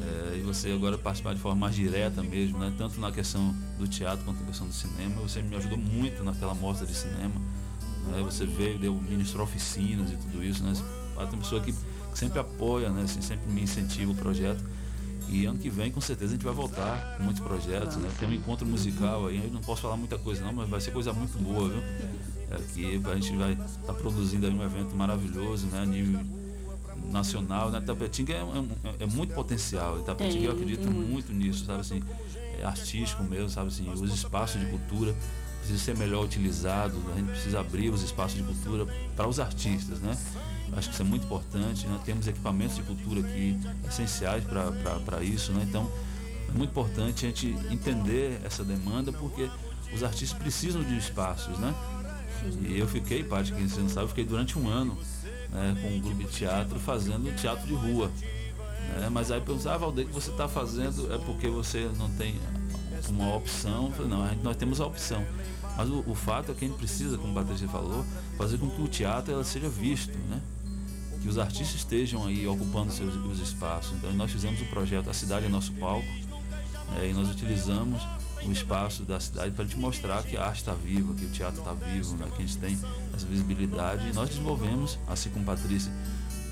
S13: É, e você agora participar de forma mais direta mesmo, né, tanto na questão do teatro quanto na questão do cinema. Você me ajudou muito naquela mostra de cinema. Né, você veio, deu, ministrou oficinas e tudo isso, né? É uma pessoa que, que sempre apoia, né, assim, sempre me incentiva o projeto. E ano que vem, com certeza, a gente vai voltar com muitos projetos, né? Tem um encontro musical aí, eu não posso falar muita coisa não, mas vai ser coisa muito boa, viu? É, a gente vai estar tá produzindo aí um evento maravilhoso, né? A nível nacional, né? Tapetinga é, é, é muito potencial. Tapetinga eu acredito muito nisso, sabe assim, é artístico mesmo, sabe assim, os espaços de cultura precisam ser melhor utilizados, a gente precisa abrir os espaços de cultura para os artistas, né? Acho que isso é muito importante. Nós né? temos equipamentos de cultura aqui essenciais para isso. Né? Então, é muito importante a gente entender essa demanda, porque os artistas precisam de espaços. Né? E eu fiquei, parte quem você não sabe, eu fiquei durante um ano né, com um grupo de teatro fazendo teatro de rua. Né? Mas aí pensava, ah, Valdeir, que você está fazendo é porque você não tem uma opção. Falei, não, nós temos a opção. Mas o, o, fato é que a gente precisa, como a Patrícia falou, fazer com que o teatro ela seja visto, né? Que os artistas estejam aí ocupando seus os espaços. Então nós fizemos o projeto A Cidade é Nosso Palco né, e nós utilizamos o espaço da cidade para te mostrar que a arte está viva, que o teatro está vivo, né, que a gente tem essa visibilidade. E nós desenvolvemos, assim como Patrícia,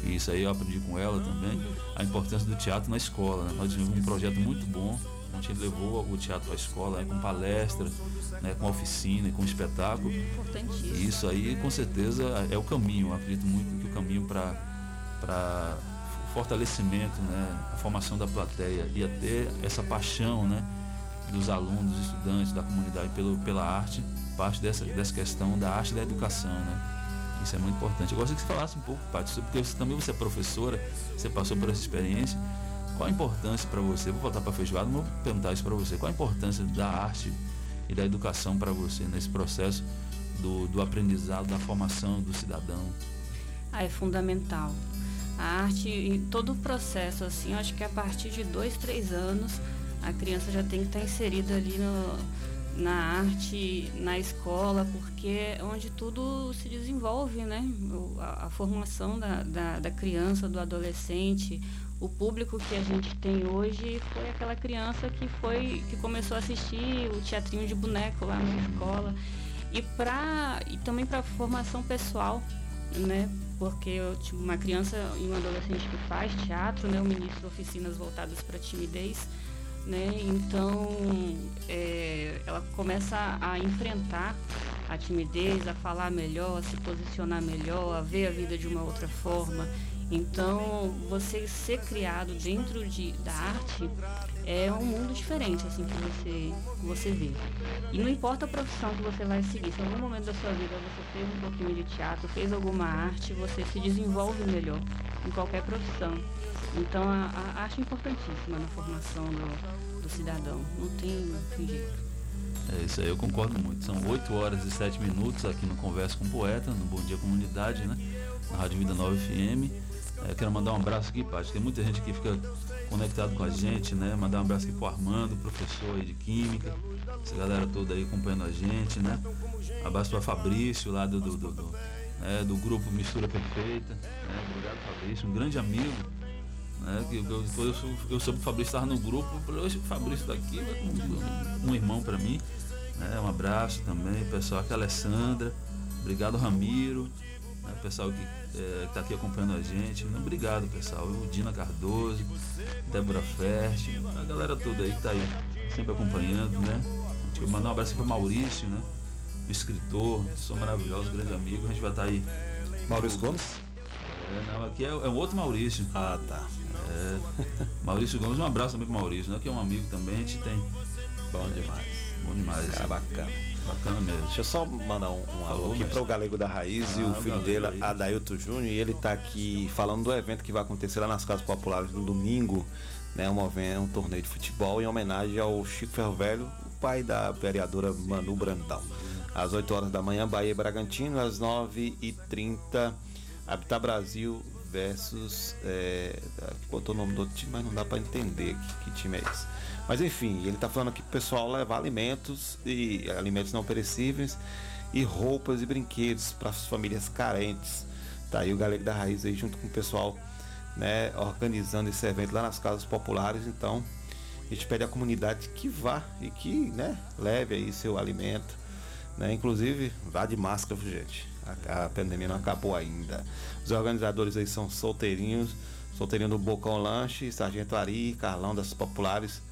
S13: e isso aí eu aprendi com ela também, a importância do teatro na escola. Né? Nós desenvolvemos um projeto muito bom, a gente levou o teatro à escola né, com palestra, né, com oficina, com espetáculo. E isso aí com certeza é o caminho. Eu acredito muito que caminho para o fortalecimento, né, a formação da plateia e até essa paixão né, dos alunos, estudantes, da comunidade pelo, pela arte, parte dessa, dessa questão da arte da educação. Né? Isso é muito importante. Eu gostaria que você falasse um pouco, Paty, porque você, também você é professora, você passou por essa experiência. Qual a importância para você? Vou voltar para feijoada, vou perguntar isso para você. Qual a importância da arte e da educação para você nesse processo do, do aprendizado, da formação do cidadão?
S14: Ah, é fundamental. A arte, em todo o processo, assim, acho que a partir de dois, três anos, a criança já tem que estar inserida ali no, na arte, na escola, porque é onde tudo se desenvolve, né? A, a formação da, da, da, criança, do adolescente, o público que a gente tem hoje foi aquela criança que foi que começou a assistir o teatrinho de boneco lá na escola e para e também para formação pessoal né porque eu tive uma criança e um adolescente que faz teatro né? Eu ministro oficinas voltadas para timidez né? Então é, ela começa a enfrentar a timidez a falar melhor a se posicionar melhor a ver a vida de uma outra forma. Então, você ser criado dentro de, da arte é um mundo diferente, assim, que você, que você vê. E não importa a profissão que você vai seguir, se em algum momento da sua vida você fez um pouquinho de teatro, fez alguma arte, você se desenvolve melhor em qualquer profissão. Então, a, a arte é importantíssima na formação do, do cidadão. Não tem, não tem jeito.
S13: É isso aí, eu concordo muito. São 8 horas e 7 minutos aqui no Conversa com o Poeta, no Bom Dia Comunidade, né? Na Rádio Vida 9 FM. É, quero mandar um abraço aqui, Paty. Tem muita gente que fica conectado com a gente, né? Mandar um abraço aqui pro Armando, professor aí de Química. Essa galera toda aí acompanhando a gente, né? Abraço para Fabrício, lá do, do, do, do, né? do grupo Mistura Perfeita. Né? Obrigado, Fabrício, um grande amigo. Né? Que eu, eu, eu, soube que o Fabrício estava no grupo, falei, o Fabrício daqui, um, um irmão para mim. Né? Um abraço também, pessoal, aqui a Alessandra. Obrigado, Ramiro. né, pessoal que está aqui acompanhando a gente. Obrigado, pessoal. O Dina Cardoso, Débora Ferte, a galera toda aí que está aí sempre acompanhando, né? Eu mandar um abraço para Maurício, né? O escritor, sou maravilhoso, grande amigo. A gente vai estar tá aí.
S2: Maurício Gomes?
S13: É, não, aqui é, é um outro Maurício.
S2: Ah, tá.
S13: É, Maurício Gomes, um abraço também pro Maurício, né? Que é um amigo também, a gente tem.
S2: Bom demais.
S13: Bom demais.
S2: Cara, bacana.
S13: Bacana mesmo.
S2: Deixa eu só mandar um, um alô aqui para o Galego da Raiz ah, e o filho dele, aí. Adailton Júnior, e ele está aqui falando do evento que vai acontecer lá nas Casas Populares no domingo, né? Um, um torneio de futebol em homenagem ao Chico Ferro Velho, o pai da vereadora Manu Brandão. Às 8 horas da manhã, Bahia e Bragantino, às 9h30, Habitat Brasil versus. É, botou o nome do outro time, mas não dá para entender que, que time é esse. Mas enfim, ele está falando aqui que o pessoal levar alimentos e alimentos não perecíveis e roupas e brinquedos para as famílias carentes. Tá aí o Galego da Raiz aí junto com o pessoal, né, organizando esse evento lá nas casas populares. Então, a gente pede à comunidade que vá e que, né, leve aí seu alimento, né? Inclusive, vá de máscara, gente. A, a pandemia não acabou ainda. Os organizadores aí são solteirinhos, solteirinho do Bocão Lanche, Sargento Ari, Carlão das Populares,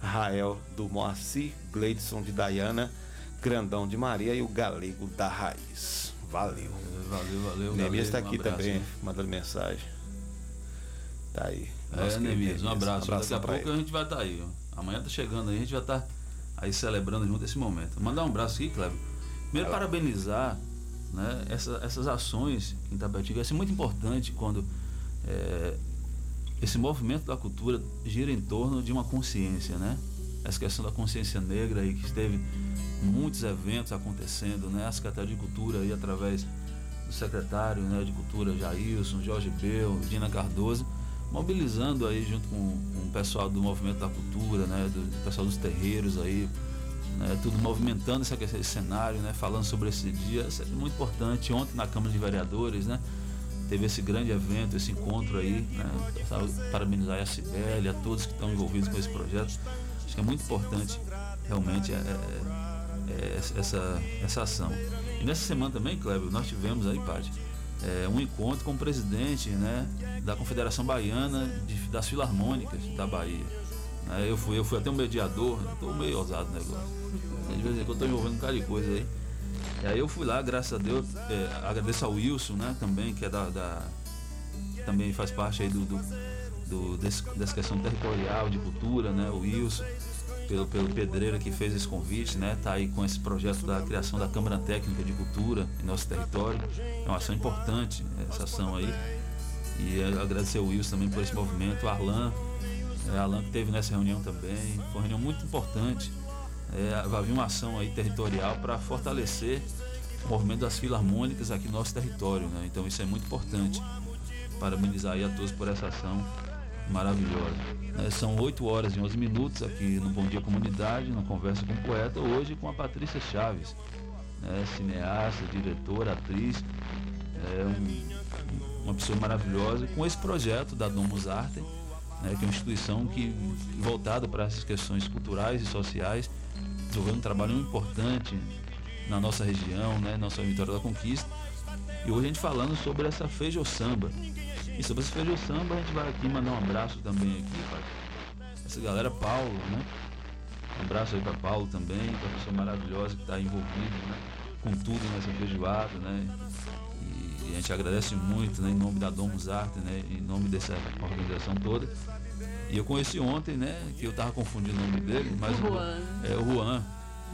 S2: Rael do Moacir, Gleidson de Dayana, Grandão de Maria e o Galego da Raiz. Valeu.
S13: Valeu, valeu.
S2: Nemias está aqui um também, mandando mensagem. Tá aí.
S13: É, Nemias, um abraço. Daqui a pouco ele. a gente vai estar tá aí. Ó. Amanhã tá chegando aí, a gente vai estar tá aí celebrando junto esse momento. Mandar um abraço aqui, Cleber. Primeiro, vai parabenizar né, essa, essas ações em Tapetinga. Isso é muito importante quando é, esse movimento da cultura gira em torno de uma consciência, né? Essa questão da consciência negra aí que esteve muitos eventos acontecendo, né? A Secretaria de Cultura aí através do secretário né, de Cultura Jailson, Jorge Bel, Dina Cardoso, mobilizando aí junto com, com, o pessoal do movimento da cultura, né? Do pessoal dos terreiros aí, né, tudo movimentando esse, esse cenário, né? Falando sobre esse dia, isso é muito importante. Ontem na Câmara de Vereadores, né? Teve esse grande evento, esse encontro aí, né? Parabenizar a Cibele, a todos que estão envolvidos com esse projeto. Acho que é muito importante realmente é, é, é, essa, essa ação. E nessa semana também, Kleber, nós tivemos aí, Paty, é, um encontro com o presidente né, da Confederação Baiana de, das Filarmônicas da Bahia. É, eu, fui, eu fui até um mediador, estou meio ousado no negócio. De vez em quando estou envolvendo um cara de coisa aí. E aí eu fui lá, graças a Deus, é, agradeço ao Wilson, né, também, que é da. da também faz parte aí do, do, do desse, dessa questão territorial, de cultura, né? O Wilson, pelo, pelo pedreiro que fez esse convite, né? Tá aí com esse projeto da criação da Câmara Técnica de Cultura em nosso território. É uma ação importante essa ação aí. E agradecer ao Wilson também por esse movimento, o Arlan, é, Arlan que teve nessa reunião também. Foi uma reunião muito importante é, vai vir uma ação aí territorial para fortalecer o movimento das filarmônicas aqui no nosso território. Né? Então isso é muito importante. Parabenizar aí a todos por essa ação maravilhosa. É, são 8 horas e 11 minutos aqui no Bom Dia Comunidade, na Conversa com o Poeta, hoje com a Patrícia Chaves, né? cineasta, diretora, atriz, é um, uma pessoa maravilhosa, com esse projeto da Domus Arte, né? que é uma instituição que voltada para essas questões culturais e sociais desenvolvendo um trabalho importante na nossa região, né, nossa Vitória da Conquista. E hoje a gente falando sobre essa feijo samba. E sobre esse feijo samba a gente vai aqui mandar um abraço também aqui para essa galera Paulo, né? Um abraço aí para Paulo também, uma pessoa maravilhosa que está envolvida né, com tudo nessa feijoada, né? E, a gente agradece muito, né, em nome da Domus Arte, né, em nome dessa organização toda. E eu conheci ontem, né? Que eu tava confundindo o nome dele, mas
S14: o Juan.
S13: É o Juan.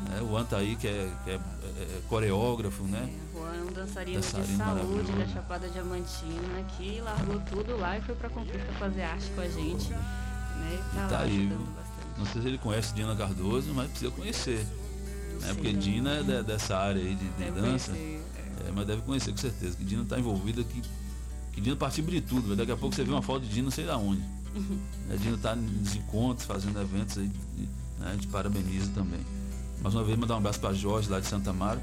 S13: Né, o Juan tá aí, que é, que é, é coreógrafo, né?
S14: É, Juan é um dançarino, dançarino de saúde da Chapada Diamantina, que largou tudo lá e foi pra Conquista fazer arte com a gente. Né?
S13: Tá, tá aí. Não sei se ele conhece Dina Cardoso, mas precisa conhecer. Né? Porque Dina é de, dessa área aí de, de dança. Conhecer, é. mas deve conhecer com certeza. Que Dina está envolvida que, que Dina participa de tudo. Daqui a pouco você vê uma foto de Dina, sei da onde. Uhum. A Dina está nos encontros, fazendo eventos aí, né, a gente parabeniza também. Mais uma vez, mandar um abraço para Jorge, lá de Santa Mara.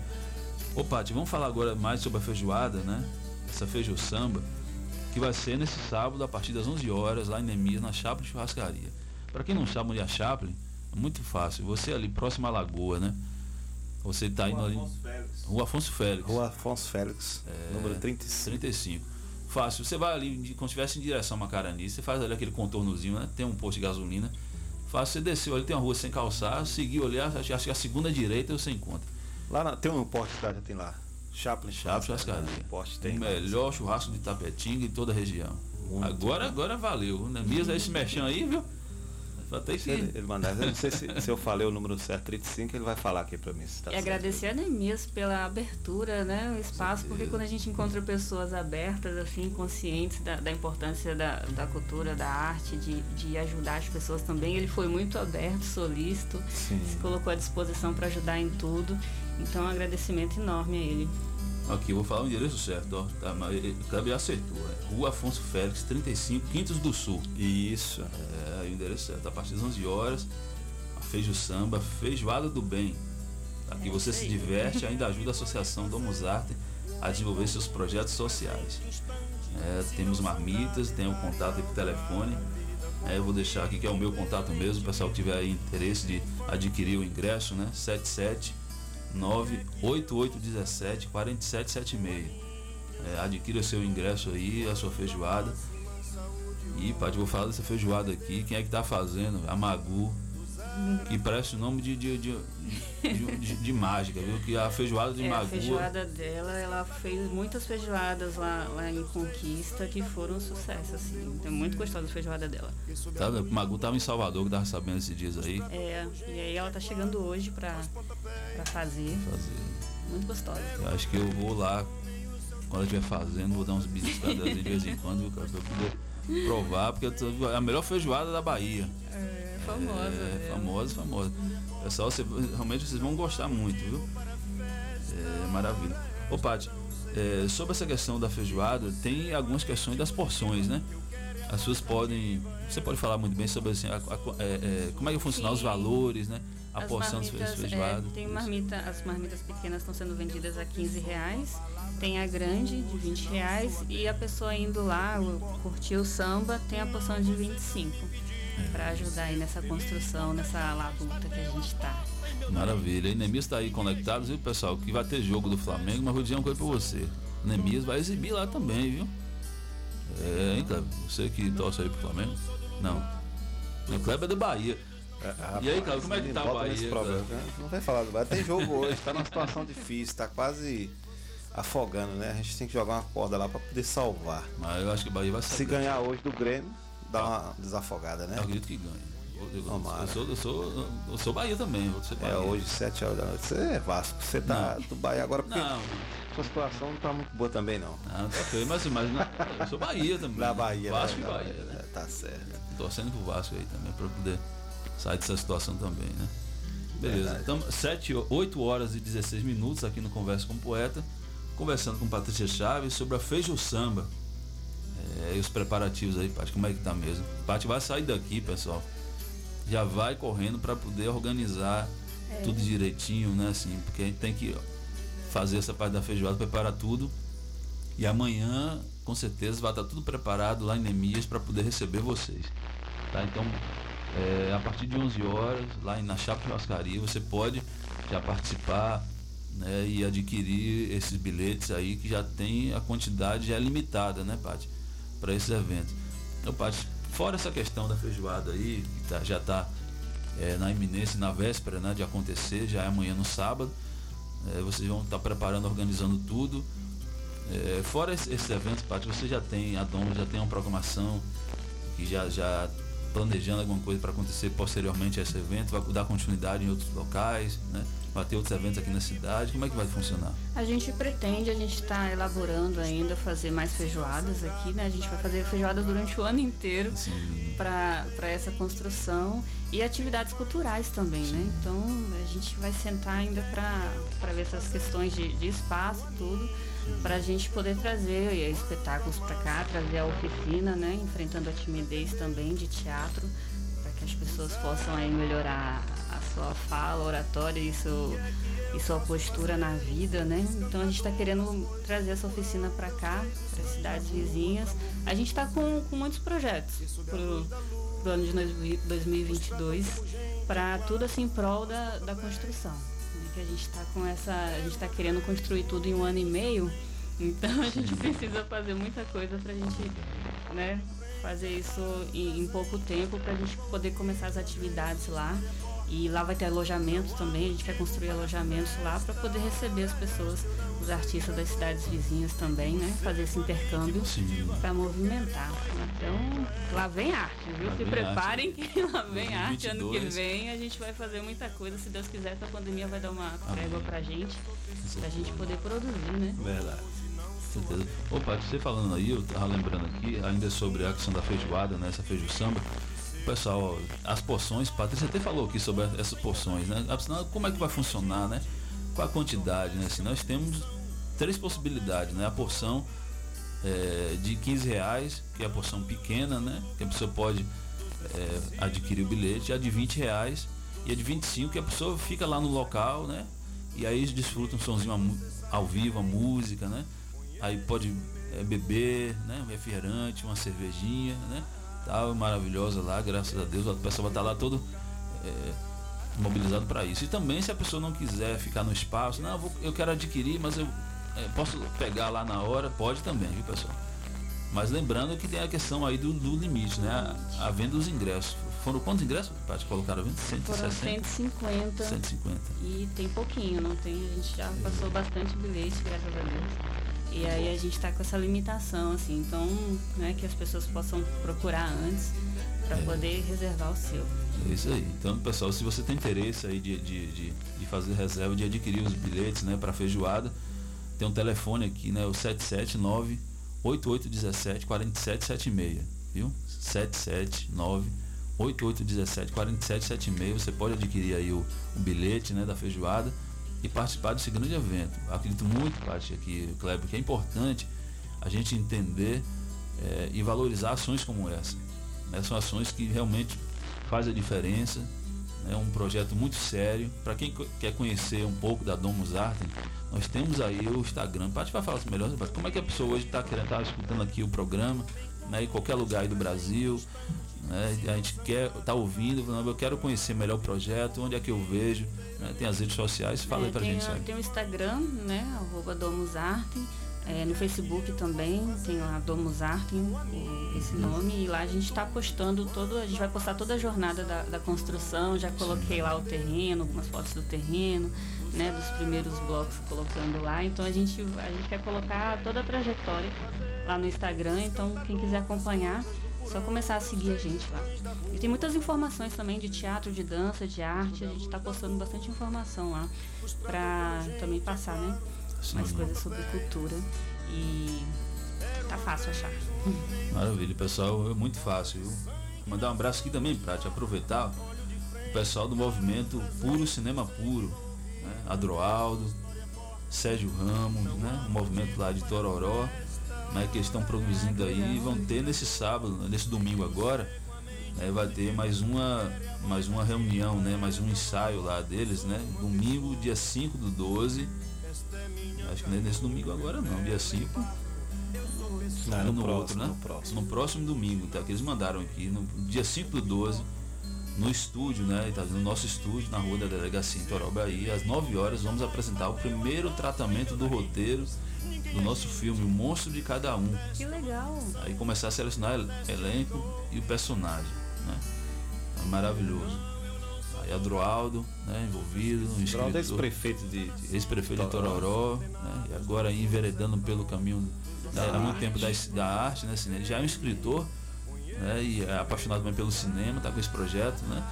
S13: Ô, Paty, vamos falar agora mais sobre a feijoada, né? Essa feijo samba, que vai ser nesse sábado, a partir das 11 horas, lá em Nemias, na Chaplin Churrascaria. Para quem não sabe onde é a Chaplin, é muito fácil. Você ali próximo à Lagoa, né? Você está indo ali. Rua Afonso Félix.
S2: Rua Afonso Félix,
S13: É,
S2: número 35.
S13: 35. Fácil. Você vai ali, quando estivesse em direção a Macarani, você faz ali aquele contornozinho, né? Tem um posto de gasolina. Fácil, você desceu ali, tem uma rua sem calçar, seguiu ali, acho, acho que a segunda direita você encontra.
S2: Lá na- tem um porte que já tem lá. Chaplin
S13: Chaplin Churrascaria.
S2: Porte tem.
S13: o melhor churrasco de Tapetinga em toda a região. agora, agora valeu. Né? Misa esse mexão aí, viu? Tem
S2: Se ele, ele mandar, eu não sei se, se eu falei o número certo, 35, ele vai falar aqui pra mim. Se tá
S14: E
S2: certo.
S14: agradecer a Neemias pela abertura, né? O espaço, porque quando a gente encontra pessoas abertas, assim, conscientes da, da importância da, da cultura, da arte, de, de ajudar as pessoas também, ele foi muito aberto, solícito,
S2: Sim.
S14: se colocou à disposição para ajudar em tudo. Então, um agradecimento enorme a ele.
S13: Aqui, eu vou falar o endereço certo, ó. Tá, mas Kleber acertou. É Rua Afonso Félix, 35, Quintos do Sul.
S2: Isso.
S13: É, o endereço certo. A partir das 11 horas, Feijo Samba, Feijoada do Bem. Aqui
S14: É
S13: você se diverte e ainda ajuda a Associação Domus Arte a desenvolver seus projetos sociais. É, temos marmitas, tem o contato aí por telefone. É, eu vou deixar aqui que é o meu contato mesmo, o pessoal que tiver interesse de adquirir o ingresso, né? 77 98817 4776. É, adquira seu ingresso aí, a sua feijoada. E, Paty, vou falar dessa feijoada aqui. Quem é que tá fazendo? A Magu. Que parece o nome de, de, de, de, de- mágica, viu? Que a feijoada de
S14: É, a feijoada dela, ela fez muitas feijoadas lá, lá em Conquista que foram um sucesso, assim. É muito gostosa a feijoada dela.
S13: Tá, Magu tava em Salvador, que tava sabendo esses dias aí.
S14: É, e aí ela tá chegando hoje pra, pra fazer. Muito gostosa.
S13: Eu acho que eu vou lá, quando eu estiver fazendo, vou dar uns ela de vez em quando, viu, cara? Pra eu poder provar, porque é a melhor feijoada da Bahia.
S14: É, famosa.
S13: É,
S14: né?
S13: famosa, famosa. Pessoal, você- realmente vocês vão gostar muito, viu? É, maravilha. Ô, Paty, é, sobre essa questão da feijoada, tem algumas questões das porções, né? As pessoas podem. Você pode falar muito bem sobre assim, a- a- é, é, como é que funciona os valores, né? A
S14: As
S13: porção
S14: marmitas,
S13: feijoada.
S14: é, tem marmita, as marmitas pequenas estão sendo vendidas a 15 reais. Tem a grande de 20 reais e a pessoa indo lá o- curtir o samba tem a porção de 25 para ajudar aí nessa construção, nessa labuta que a gente tá.
S13: Maravilha. E Nemias tá aí conectado, viu, pessoal? Que vai ter jogo do Flamengo, mas vou dizer uma coisa pra você. Nemias vai exibir lá também, viu? É, hein? Você que torce aí pro Flamengo? Não. O é do Bahia. e aí, Kleber, como é que tá
S2: nesse
S13: Bahia?
S2: né? Não vai falar do Bahia. Tem jogo hoje, tá numa situação difícil, tá quase afogando, né? A gente tem que jogar uma corda lá pra poder salvar.
S13: Mas eu acho que o Bahia vai
S2: Se
S13: sair.
S2: ganhar hoje do Grêmio, dá uma desafogada, né?
S13: Eu acredito que ganha. Eu, eu- sou, eu, sou, eu sou Bahia também, vou ser
S2: É
S13: Bahia.
S2: hoje, 7 horas da noite. Você é Vasco, você tá
S13: Não.
S2: do Bahia agora porque
S13: Não.
S2: sua situação não tá muito boa também, não.
S13: Não, tá feio, mas, mas eu sou Bahia também.
S2: Da Bahia,
S13: Vasco
S2: né?
S13: e Bahia,
S2: Bahia,
S13: né?
S2: Tá certo.
S13: Torcendo pro Vasco aí também, pra poder sair dessa situação também, né? Beleza, então 7, 8 horas e 16 minutos aqui no Conversa com o Poeta, conversando com Patrícia Chaves sobre a Feijo Samba. É, e os preparativos aí, Paty, como é que tá mesmo? Paty vai sair daqui, pessoal. Já vai correndo para poder organizar
S14: É.
S13: tudo direitinho, né? Assim, porque a gente tem que fazer essa parte da feijoada, preparar tudo. E amanhã, com certeza, vai estar tudo preparado lá em Nemias para poder receber vocês. Tá? Então, é, a partir de 11 horas, lá na Chapa Churrascaria, você pode já participar né, e adquirir esses bilhetes aí, que já tem a quantidade já é limitada, né, Paty? Para esses eventos. Então, Paty, fora essa questão da feijoada aí, que tá- já está na iminência, na véspera né, de acontecer, já é amanhã no sábado. É, vocês vão estar preparando, organizando tudo. É, fora esse- esses eventos, Paty, você já tem, a Dom já tem uma programação que já, já planejando alguma coisa para acontecer posteriormente a esse evento, vai dar continuidade em outros locais, né? Vai ter outros eventos aqui na cidade, como é que vai funcionar?
S14: A gente pretende, a gente está elaborando ainda fazer mais feijoadas aqui, né? A gente vai fazer feijoada durante o ano inteiro para essa construção e atividades culturais também, né? Então a gente vai sentar ainda para ver essas questões de, de espaço e tudo, para a gente poder trazer espetáculos para cá, trazer a oficina, né? Enfrentando a timidez também de teatro, para que as pessoas possam aí melhorar sua fala, oratória e seu e sua postura na vida, né? Então a gente está querendo trazer essa oficina para cá, para cidades vizinhas. A gente está com, com muitos projetos para o ano de 2022, para tudo assim em prol da, da construção. né, que a gente está com essa. A gente está querendo construir tudo em um ano e meio. Então a gente precisa fazer muita coisa para a gente né, fazer isso em, em pouco tempo para a gente poder começar as atividades lá. E lá vai ter alojamentos também, a gente vai construir alojamentos lá para poder receber as pessoas, os artistas das cidades vizinhas também, né? Fazer esse intercâmbio para movimentar. Então, lá vem arte, viu? Lá Se preparem arte. que lá vem arte. 22. Ano que vem a gente vai fazer muita coisa. Se Deus quiser, essa pandemia vai dar uma trégua pra gente, pra gente poder produzir, né?
S13: Verdade certeza. Opa, você falando aí, eu tava lembrando aqui, ainda sobre a questão da feijoada, né? Essa feijo samba pessoal, as porções, Patrícia até falou aqui sobre essas porções, né? Como é que vai funcionar, né? Qual a quantidade, né? Assim, nós temos três possibilidades, né? A porção é, de 15 reais, que é a porção pequena, né? Que a pessoa pode é, adquirir o bilhete, a de 20 reais e a de 25, que a pessoa fica lá no local, né? E aí desfruta um sonzinho ao vivo, a música, né? Aí pode é, beber, né? Um refrigerante, uma cervejinha, né? Tal, maravilhosa lá, graças a Deus. O pessoal vai estar lá todo é, mobilizado para isso. E também se a pessoa não quiser ficar no espaço, não, eu, vou, eu quero adquirir, mas eu é, posso pegar lá na hora, pode também, viu pessoal? Mas lembrando que tem a questão aí do, do limite, né? A, a, venda dos ingressos. Foram quantos ingressos para colocar a venda?
S14: 160? Foram 150.
S13: 150.
S14: E tem pouquinho, não tem? A gente já passou bastante bilhete, graças a Deus. E aí a gente está com essa limitação, assim, então, né, que as pessoas possam procurar antes para é. poder reservar o seu.
S13: É isso aí. Então, pessoal, se você tem interesse aí de, de, de, de fazer reserva, de adquirir os bilhetes, né, para feijoada, tem um telefone aqui, né, o 779 8817 4776, viu? 779 8817 4776, você pode adquirir aí o, o bilhete, né, da feijoada e participar desse grande evento. Acredito muito, Paty, aqui, Kleber, que é importante a gente entender é, e valorizar ações como essa. Né? São ações que realmente fazem a diferença. É um projeto muito sério. Para quem quer conhecer um pouco da Domus Artem, nós temos aí o Instagram. Paty vai falar melhor, como é que a pessoa hoje está querendo estar tá escutando aqui o programa, né, em qualquer lugar aí do Brasil. Né, a gente quer estar tá ouvindo, eu quero conhecer melhor o projeto, onde é que eu vejo. Né? Tem as redes sociais, fala é, aí pra
S14: tem,
S13: gente.
S14: Tem o Instagram, né? Arroba Domusarte. É, no Facebook também tem lá Domusarte, esse nome, e lá a gente está postando todo, a gente vai postar toda a jornada da, da construção, já coloquei lá o terreno, algumas fotos do terreno, né, dos primeiros blocos colocando lá. Então a gente, a gente quer colocar toda a trajetória lá no Instagram, então quem quiser acompanhar, só começar a seguir a gente lá. E tem muitas informações também de teatro, de dança, de arte. A gente está postando bastante informação lá para também passar, né? Sim. Mais coisas sobre cultura. E tá fácil achar.
S13: Maravilha, pessoal. É muito fácil, viu? Mandar um abraço aqui também para te aproveitar. O pessoal do movimento Puro Cinema Puro. Né? Adroaldo, Sérgio Ramos, né? O movimento lá de Tororó né, que eles estão produzindo aí. vão ter nesse sábado, nesse domingo agora, né, vai ter mais uma, mais uma reunião, né, mais um ensaio lá deles, né? Domingo, dia 5 do 12. Acho que não é nesse domingo agora não, dia 5.
S2: Não, no, no, próximo, outro, né?
S13: no próximo. No próximo domingo, tá? Que eles mandaram aqui, no dia 5 do 12, no estúdio, né? Tá, no nosso estúdio, na rua da delegacia em Toró, Bahia, às 9 horas, vamos apresentar o primeiro tratamento do roteiro do nosso filme, o monstro de cada um.
S14: Que legal!
S13: Aí começar a selecionar elenco e o personagem, né? É maravilhoso. Aí Adroaldo, né, envolvido, um
S2: escritor, ex-prefeito de,
S13: de ex-prefeito de Tororó, né, e agora enveredando pelo caminho da, há muito tempo da, da arte, né, assim, ele já é um escritor, né, e é apaixonado também pelo cinema, tá com esse projeto, né?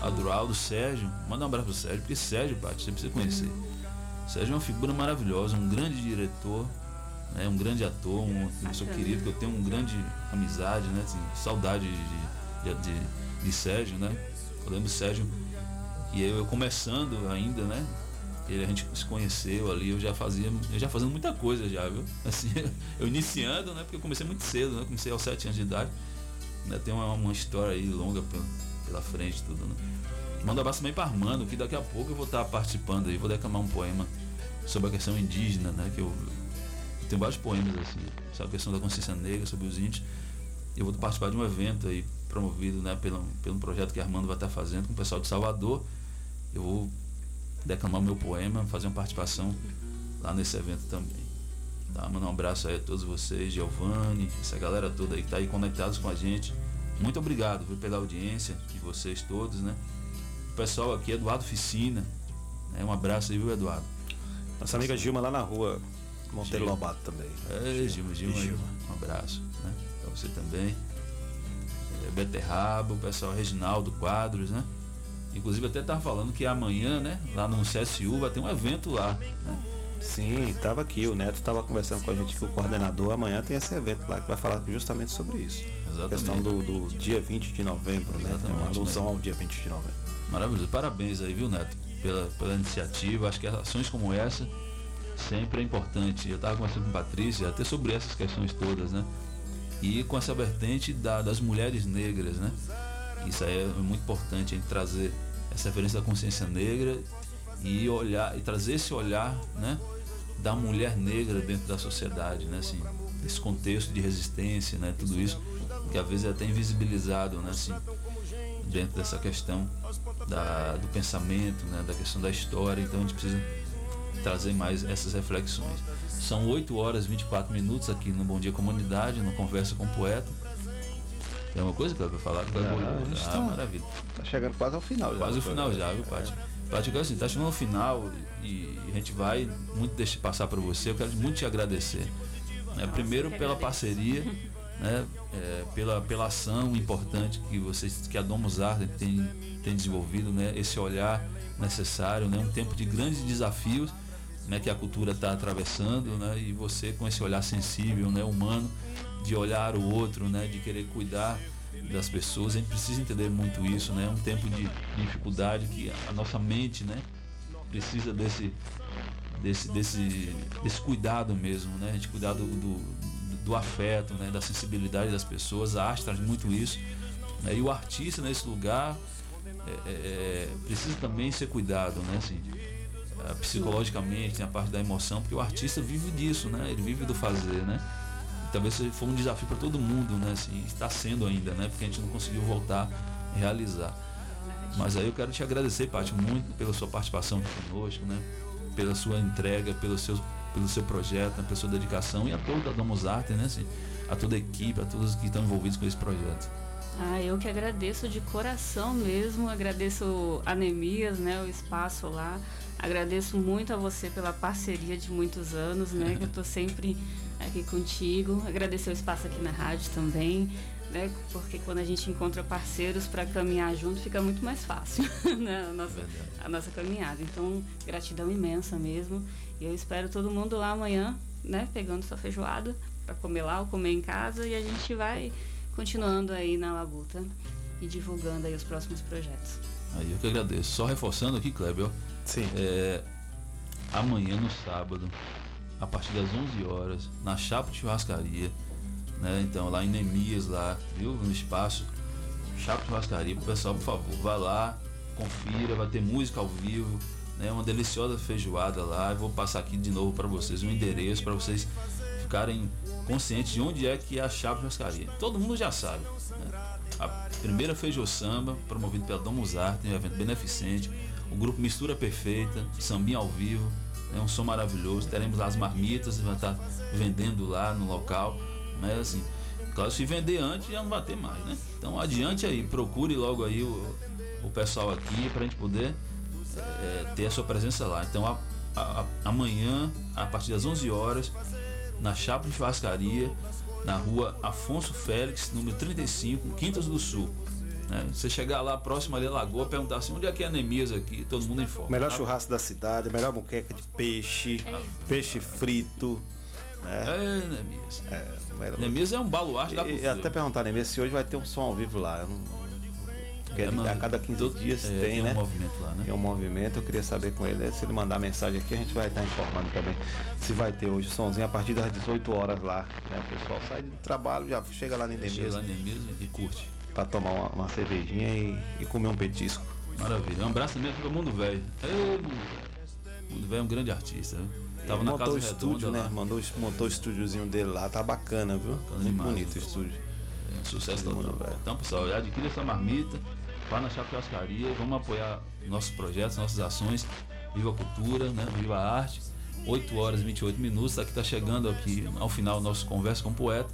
S13: Adroaldo, Sérgio, manda um abraço pro Sérgio, porque Sérgio, Paty, você precisa conhecer. Sérgio é uma figura maravilhosa, um grande diretor, né, um grande ator, um pessoa querido, que eu tenho uma grande amizade, né, assim, saudade de, de, de, de Sérgio, né? Eu lembro do Sérgio e eu, eu começando ainda, né? Ele, a gente se conheceu ali, eu já fazia, eu já fazendo muita coisa já, viu? Assim, eu iniciando, né? Porque eu comecei muito cedo, né? Comecei aos sete anos de idade. Né, tem uma, uma história aí longa pela, pela frente, tudo, né? Manda abraço também para Armando, que daqui a pouco eu vou estar participando aí, vou declamar um poema sobre a questão indígena, né? Que eu, eu tenho vários poemas assim, sobre a questão da consciência negra, sobre os índios. Eu vou participar de um evento aí promovido, né, pelo, pelo projeto que Armando vai estar fazendo com o pessoal de Salvador. Eu vou declamar o meu poema, fazer uma participação lá nesse evento também. Tá? Mandar um abraço aí a todos vocês, Giovanni, essa galera toda aí que tá aí conectados com a gente. Muito obrigado viu, pela audiência de vocês todos, né? Pessoal aqui, Eduardo Ficina, né? um abraço aí, viu, Eduardo?
S2: Nossa amiga Gilma lá na rua Monteiro
S13: Gilma.
S2: Lobato também.
S13: É, Gilma, Gilma,
S2: Gilma.
S13: um abraço, né? Pra você também. É, Beterraba, o pessoal Reginaldo Quadros, né? Inclusive até tava falando que amanhã, né, lá no CSU vai ter um evento lá, né?
S2: Sim, estava aqui, o Neto estava conversando com a gente que o coordenador amanhã tem esse evento lá que vai falar justamente sobre isso.
S13: Exatamente.
S2: questão do, do dia 20 de novembro, né? É uma
S13: Exatamente,
S2: alusão
S13: né?
S2: ao dia 20 de novembro.
S13: Maravilhoso. Parabéns aí, viu, Neto, pela, pela iniciativa. Acho que ações como essa sempre é importante. Eu estava conversando com a Patrícia até sobre essas questões todas, né? E com essa vertente da- das mulheres negras, né? Isso aí é muito importante, a gente trazer essa referência da consciência negra e olhar e trazer esse olhar, né, da mulher negra dentro da sociedade, né, assim, esse contexto de resistência, né, tudo isso que às vezes é até invisibilizado, né, assim, dentro dessa questão da, do pensamento, né, da questão da história. Então a gente precisa trazer mais essas reflexões. São 8 horas e 24 minutos aqui no Bom Dia Comunidade, no Conversa com o Poeta. Tem alguma coisa que eu falar?
S2: Não, a gente
S13: ah,
S2: tá-
S13: maravilha.
S2: Tá chegando quase ao final já.
S13: Quase o final já, viu, Paty? Paty, assim, tá chegando ao final e a gente vai muito deixar passar para você. Eu quero muito te agradecer. né? Primeiro pela parceria, né? É, pela, pela ação importante que vocês, que a Domus Arte tem, tem desenvolvido, né? Esse olhar necessário, né? Um tempo de grandes desafios, né? Que a cultura está atravessando, né? E você com esse olhar sensível, né? Humano, de olhar o outro, né? De querer cuidar das pessoas. A gente precisa entender muito isso, né? É um tempo de dificuldade que a nossa mente, né? Precisa desse desse, desse, desse cuidado mesmo, né? Cuidar do, do, do afeto, né? Da sensibilidade das pessoas. A arte traz muito isso. né? E o artista nesse lugar é, é, é, precisa também ser cuidado, né? Assim, ah, psicologicamente, tem a parte da emoção, porque o artista vive disso, né? Ele vive do fazer, né? Talvez foi um desafio para todo mundo, né? Assim, está sendo ainda, né? Porque a gente não conseguiu voltar a realizar. Mas aí eu quero te agradecer, Paty, muito pela sua participação aqui conosco, né? Pela sua entrega, pelo seu, pelo seu projeto, pela sua dedicação e a toda a Domus Arte, né? Assim, a toda a equipe, a todos que estão envolvidos com esse projeto.
S14: Ah, eu que agradeço de coração mesmo, agradeço a Nemias, né, o espaço lá. Agradeço muito a você pela parceria de muitos anos, né, que eu tô sempre aqui contigo. Agradecer o espaço aqui na rádio também, né, porque quando a gente encontra parceiros para caminhar junto fica muito mais fácil, né, a nossa, a nossa caminhada. Então, gratidão imensa mesmo. E eu espero todo mundo lá amanhã, né, pegando sua feijoada para comer lá ou comer em casa e a gente vai continuando aí na labuta e divulgando aí os próximos projetos.
S13: Aí eu que agradeço. Só reforçando aqui, Kleber, ó.
S2: Sim.
S13: É, amanhã no sábado, a partir das 11 horas, na Chapa de Churrascaria, né? Então lá em Nemias, lá, viu? No espaço, Chapa de Churrascaria, pessoal, por favor, vá lá, confira, vai ter música ao vivo, né? Uma deliciosa feijoada lá. Eu vou passar aqui de novo para vocês o endereço para vocês ficarem conscientes de onde é que é a Chapa Churrascaria. Todo mundo já sabe, né? A primeira Feijô Samba, promovido pela Domus Arte, um evento beneficente. O grupo Mistura Perfeita, sambinha ao vivo, é um som maravilhoso. Teremos lá as marmitas, vai estar vendendo lá no local. Mas assim, claro, se vender antes já não vai ter mais, né? Então adiante aí, procure logo aí o, o pessoal aqui para a gente poder é, ter a sua presença lá. Então a- a- a- amanhã, a partir das 11 horas, na Chapa de Churrascaria, na rua Afonso Félix, número 35, Quintas do Sul. né? Você chegar lá próximo ali à lagoa, perguntar assim, onde é que é a Nemias aqui? Todo mundo informa.
S2: Melhor
S13: tá?
S2: churrasco da cidade, melhor muqueca de peixe, peixe frito. Né?
S13: É, Nemias.
S2: É, melhor-
S13: Nemias é um baluarte da
S2: E- e
S13: cultura.
S2: até perguntar, Nemias, se hoje vai ter um som ao vivo lá. Eu não- Porque
S13: É,
S2: a cada 15
S13: todo-
S2: dias
S13: é,
S2: tem,
S13: tem um
S2: né?
S13: movimento lá, né?
S2: Tem um movimento, eu queria saber com ele. Se ele mandar mensagem aqui, a gente vai estar informando também se vai ter hoje o somzinho a partir das 18 horas lá. Né? O pessoal sai do trabalho, já chega lá em
S13: Chega
S2: Nemias
S13: lá em Nemias e curte.
S2: pra tomar uma, uma cervejinha e, e comer um petisco.
S13: Maravilha. Um abraço também para o Mundo Velho. Ei, Mundo Velho. Mundo Velho é um grande artista. Viu? Tava
S2: Ele
S13: na
S2: montou
S13: Casa
S2: o estúdio, né?
S13: lá.
S2: Mandou, montou o estúdiozinho dele lá, tá bacana, viu? Muito
S13: demais,
S2: bonito o
S13: viu?
S2: estúdio.
S13: É um sucesso
S2: Todo mundo, velho.
S13: Então, pessoal, adquira essa marmita, vá na Chapéuscaria, vamos apoiar nossos projetos, nossas ações Viva a cultura, né? Viva a arte. 8 horas e 28 minutos. Aqui está chegando aqui ao final nosso Conversa com o Poeta.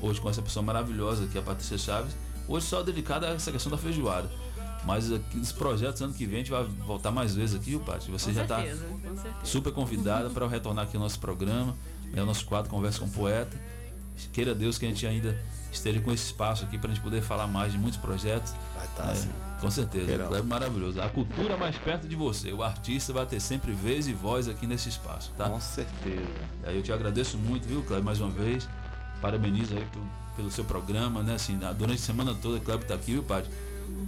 S13: Hoje com essa pessoa maravilhosa aqui, a Patrícia Chaves. Hoje só dedicada a essa questão da feijoada. Mas aqui, os projetos ano que vem a gente vai voltar mais vezes aqui, viu, Paty? Você
S14: Com
S13: já está super convidada para retornar aqui ao nosso programa, né, o nosso quadro Conversa com o Poeta. Queira Deus que a gente ainda esteja com esse espaço aqui para a gente poder falar mais de muitos projetos.
S2: Tá,
S13: É,
S2: sim.
S13: com certeza,
S2: Queirão.
S13: é maravilhoso. A cultura mais perto de você. O artista vai ter sempre vez e voz aqui nesse espaço, tá?
S2: Com certeza.
S13: Aí eu te agradeço muito, viu, Cleber, mais uma vez. Parabenizo aí pelo, pelo seu programa, né? Assim, durante a semana toda, Cleber tá aqui, viu, Padre?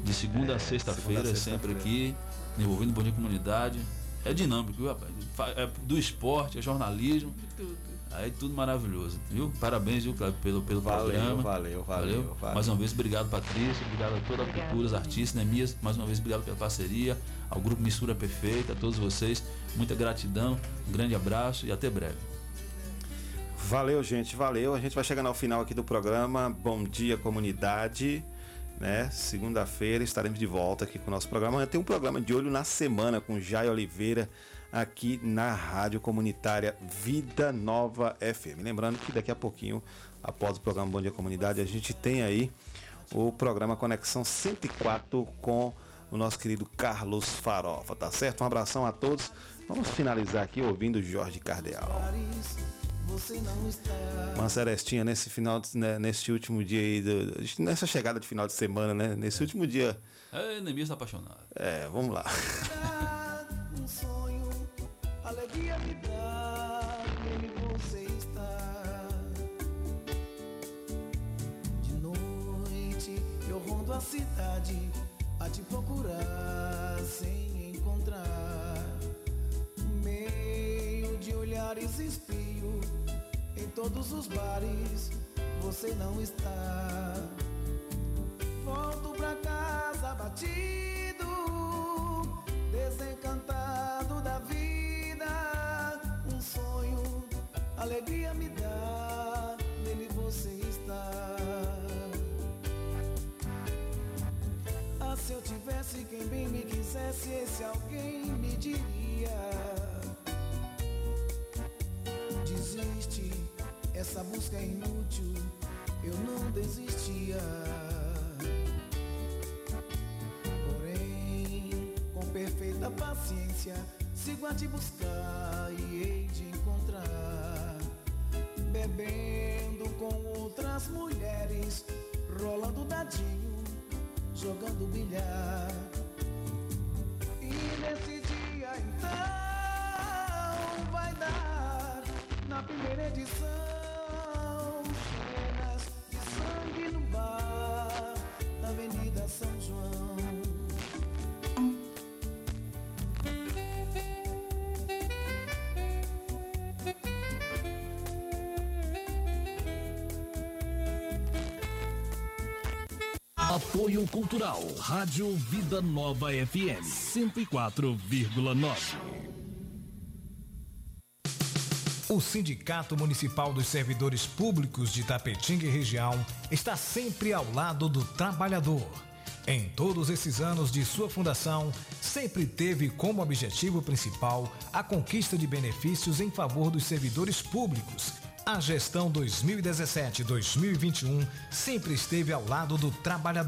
S13: De segunda a sexta-feira,
S2: segunda a
S13: sempre aqui, envolvendo Bom Dia Comunidade. É dinâmico, viu, rapaz? É do esporte, é jornalismo. Aí tudo maravilhoso, viu? Parabéns, viu, Cleber, pelo, pelo
S2: Valeu,
S13: programa.
S2: valeu, valeu, valeu.
S13: Mais uma vez, obrigado, Patrícia. Obrigado a toda a cultura, os artistas, né, Mias? Mais uma vez, obrigado pela parceria. Ao grupo Mistura Perfeita, a todos vocês. Muita gratidão, um grande abraço e até breve.
S2: Valeu, gente, valeu. A gente vai chegando ao final aqui do programa. Bom dia, comunidade. Né? Segunda-feira estaremos de volta aqui com o nosso programa. Amanhã tem um programa de olho na semana com Jai Oliveira aqui na Rádio Comunitária Vida Nova FM. Lembrando que daqui a pouquinho, após o programa Bom Dia Comunidade, a gente tem aí o programa Conexão 104 com o nosso querido Carlos Farofa, tá certo? Um abração a todos. Vamos finalizar aqui ouvindo Jorge Cardeal. Celestinha nesse final, de- né, nesse último dia aí, do- nessa chegada de final de semana, né? Nesse último dia.
S13: É, Neemias tá apaixonado.
S2: É, vamos lá.
S16: cidade a te procurar sem encontrar. Meio de olhares espio, em todos os bares você não está. Volto pra casa batido, desencantado da vida. Um sonho, alegria me Se eu tivesse quem bem me quisesse, esse alguém me diria: Desiste, essa busca é inútil, eu não desistia. Porém, com perfeita paciência, sigo a te buscar e hei de encontrar. Bebendo com outras mulheres, rolando dadinho, jogando bilhar. E nesse dia então vai dar na primeira edição cenas de sangue no bar na Avenida São João.
S4: Apoio Cultural. Rádio Vida Nova FM 104,9. O Sindicato Municipal dos Servidores Públicos de Tapetinga e Região está sempre ao lado do trabalhador. Em todos esses anos de sua fundação, sempre teve como objetivo principal a conquista de benefícios em favor dos servidores públicos. A gestão 2017-2021 sempre esteve ao lado do trabalhador.